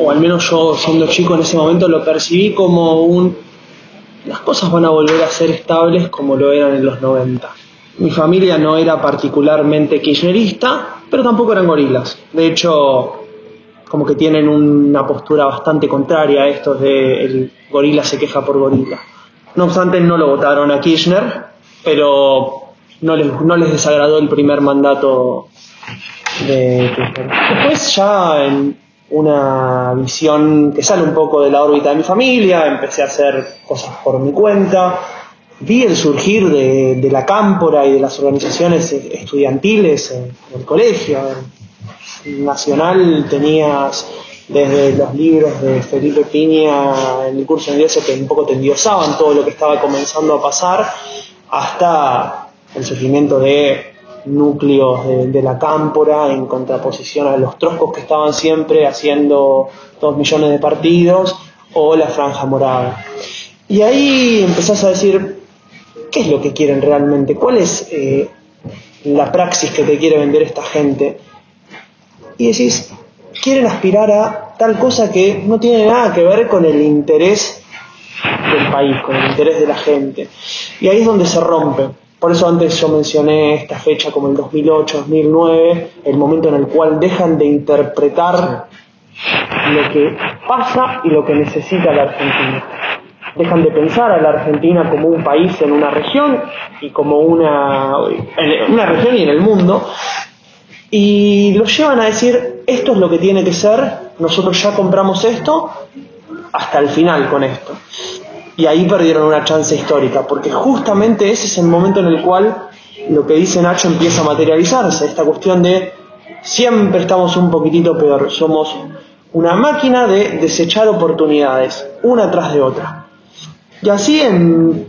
o al menos yo siendo chico en ese momento lo percibí como un... Las cosas van a volver a ser estables como lo eran en los 90. Mi familia no era particularmente kirchnerista, pero tampoco eran gorilas. De hecho, como que tienen una postura bastante contraria a estos de el gorila se queja por gorila. No obstante, no lo votaron a Kirchner, pero no les, no les desagradó el primer mandato Kirchner. Después ya en una visión que sale un poco de la órbita de mi familia, empecé a hacer cosas por mi cuenta, vi el surgir de, la cámpora y de las organizaciones estudiantiles en, el colegio. Nacional tenías desde los libros de Felipe Piña en el curso de ingreso que un poco te endiosaban todo lo que estaba comenzando a pasar, hasta el surgimiento de núcleos de, la cámpora en contraposición a los troscos que estaban siempre haciendo dos millones de partidos o la franja morada. Y ahí empezás a decir, ¿qué es lo que quieren realmente? ¿Cuál es eh, la praxis que te quiere vender esta gente? Y decís, quieren aspirar a tal cosa que no tiene nada que ver con el interés del país, con el interés de la gente. Y ahí es donde se rompe. Por eso antes yo mencioné esta fecha como el 2008, 2009, el momento en el cual dejan de interpretar lo que pasa y lo que necesita la Argentina. Dejan de pensar a la Argentina como un país en una región y como una, en una región y en el mundo, y lo llevan a decir, esto es lo que tiene que ser, nosotros ya compramos esto, hasta el final con esto. Y ahí perdieron una chance histórica, porque justamente ese es el momento en el cual lo que dice Nacho empieza a materializarse, esta cuestión de siempre estamos un poquitito peor, somos una máquina de desechar oportunidades, una tras de otra. Y así en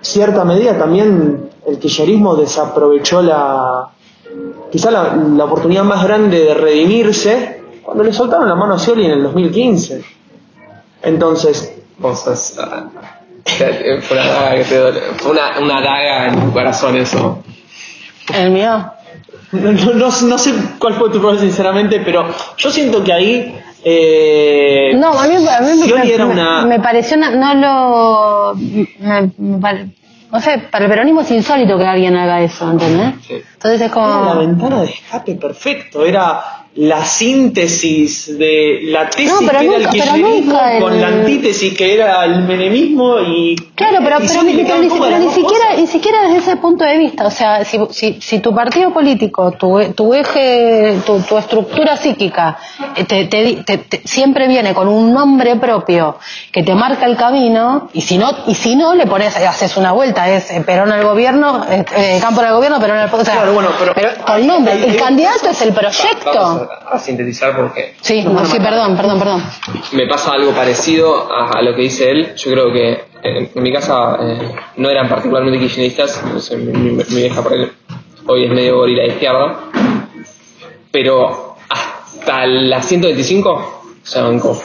cierta medida también el kirchnerismo desaprovechó la quizá la, la oportunidad más grande de redimirse cuando le soltaron la mano a Scioli en el 2015. Entonces, Cosas. Fue una daga que te dolió. Fue una, una daga en tu corazón eso. El mío. No, no- no- no sé cuál fue tu problema sinceramente, pero yo siento que ahí... eh, No, a mí, a mí me, Scioli me- era una... me pareció, una- no lo... me- me pare- no sé, para el peronismo es insólito que alguien haga eso, ¿entendés? Entonces es Era la como... ventana de escape perfecto, era la síntesis de la tesis No, pero que era nunca- el pero kirchnerismo el- con la antítesis que era el menemismo y... Claro, pero, y pero, pero quedaban ni- pero ni siquiera, ni siquiera desde ese punto de vista. O sea, si, si, si tu partido político, tu, tu eje, tu, tu estructura psíquica, eh, te, te te- siempre viene con un nombre propio que te marca el camino, y si no, y si no le pones, haces una vuelta, es eh, Perón al gobierno, eh, eh, Campo al gobierno, Perón al o sea, pero, con nombre, el candidato es el proyecto. A, a sintetizar porque Sí, no, sí, perdón, perdón, perdón. me pasa algo parecido a, a lo que dice él. Yo creo que en, en mi casa eh, no eran particularmente kirchneristas. no sé, mi, mi- mi vieja por él hoy es medio gorila de izquierda. Pero hasta la 125 se bancó.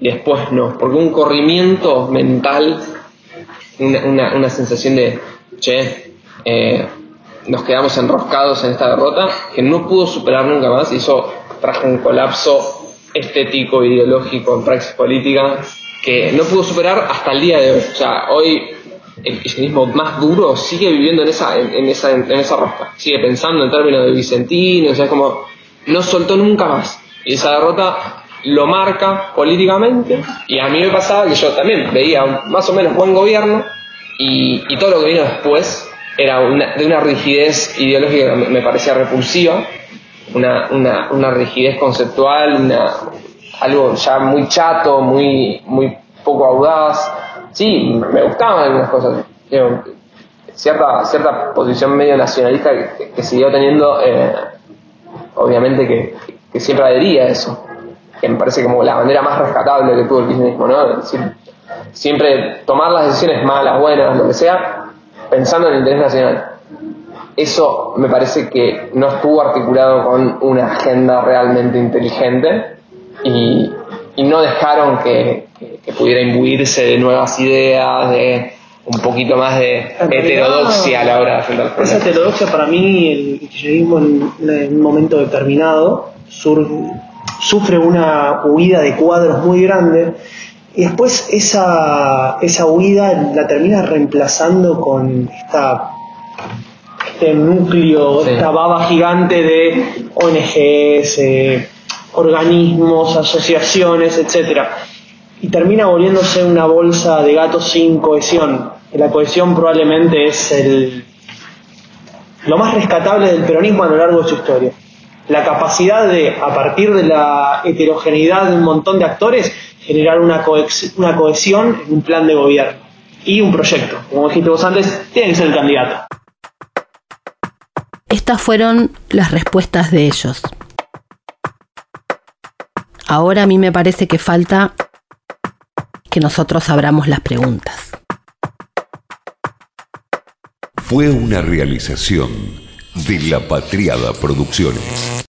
Y después no. Porque un corrimiento mental, una, una, una sensación de, che, eh, nos quedamos enroscados en esta derrota que no pudo superar nunca más y eso trajo un colapso estético, ideológico, en praxis política que no pudo superar hasta el día de hoy. O sea, hoy el kirchnerismo más duro sigue viviendo en esa, en, en esa, en esa rosca, sigue pensando en términos de Vicentino, o sea, es como no soltó nunca más. Y esa derrota lo marca políticamente y a mí me pasaba que yo también veía más o menos buen gobierno y, y todo lo que vino después era una- de una rigidez ideológica que me, parecía repulsiva, una, una, una rigidez conceptual, una, algo ya muy chato, muy, muy poco audaz. Sí, me gustaban algunas cosas. Digo, cierta, cierta posición medio nacionalista que, siguió teniendo, eh, obviamente que, que siempre adhería a eso, que me parece como la bandera más rescatable que tuvo el kirchnerismo, ¿no? Siempre tomar las decisiones malas, buenas, lo que sea, pensando en el interés nacional. Eso me parece que no estuvo articulado con una agenda realmente inteligente y, y no dejaron que, que- que pudiera imbuirse de nuevas ideas, de un poquito más de realidad, heterodoxia a la hora de afrontar el Esa heterodoxia para mí, el kirchnerismo en, en un momento determinado sur- sufre una huida de cuadros muy grande y después esa, esa huida la termina reemplazando con esta este núcleo, esta baba gigante de ONGs, eh, organismos, asociaciones, etcétera y termina volviéndose una bolsa de gatos sin cohesión. Que La cohesión probablemente es el, lo más rescatable del peronismo a lo largo de su historia. La capacidad de, a partir de la heterogeneidad de un montón de actores, generar una, coex- una cohesión en un plan de gobierno y un proyecto. Como dijiste vos antes, tiene que ser el candidato. Estas fueron las respuestas de ellos. Ahora a mí me parece que falta que nosotros abramos las preguntas. Fue una realización de La Patriada Producciones.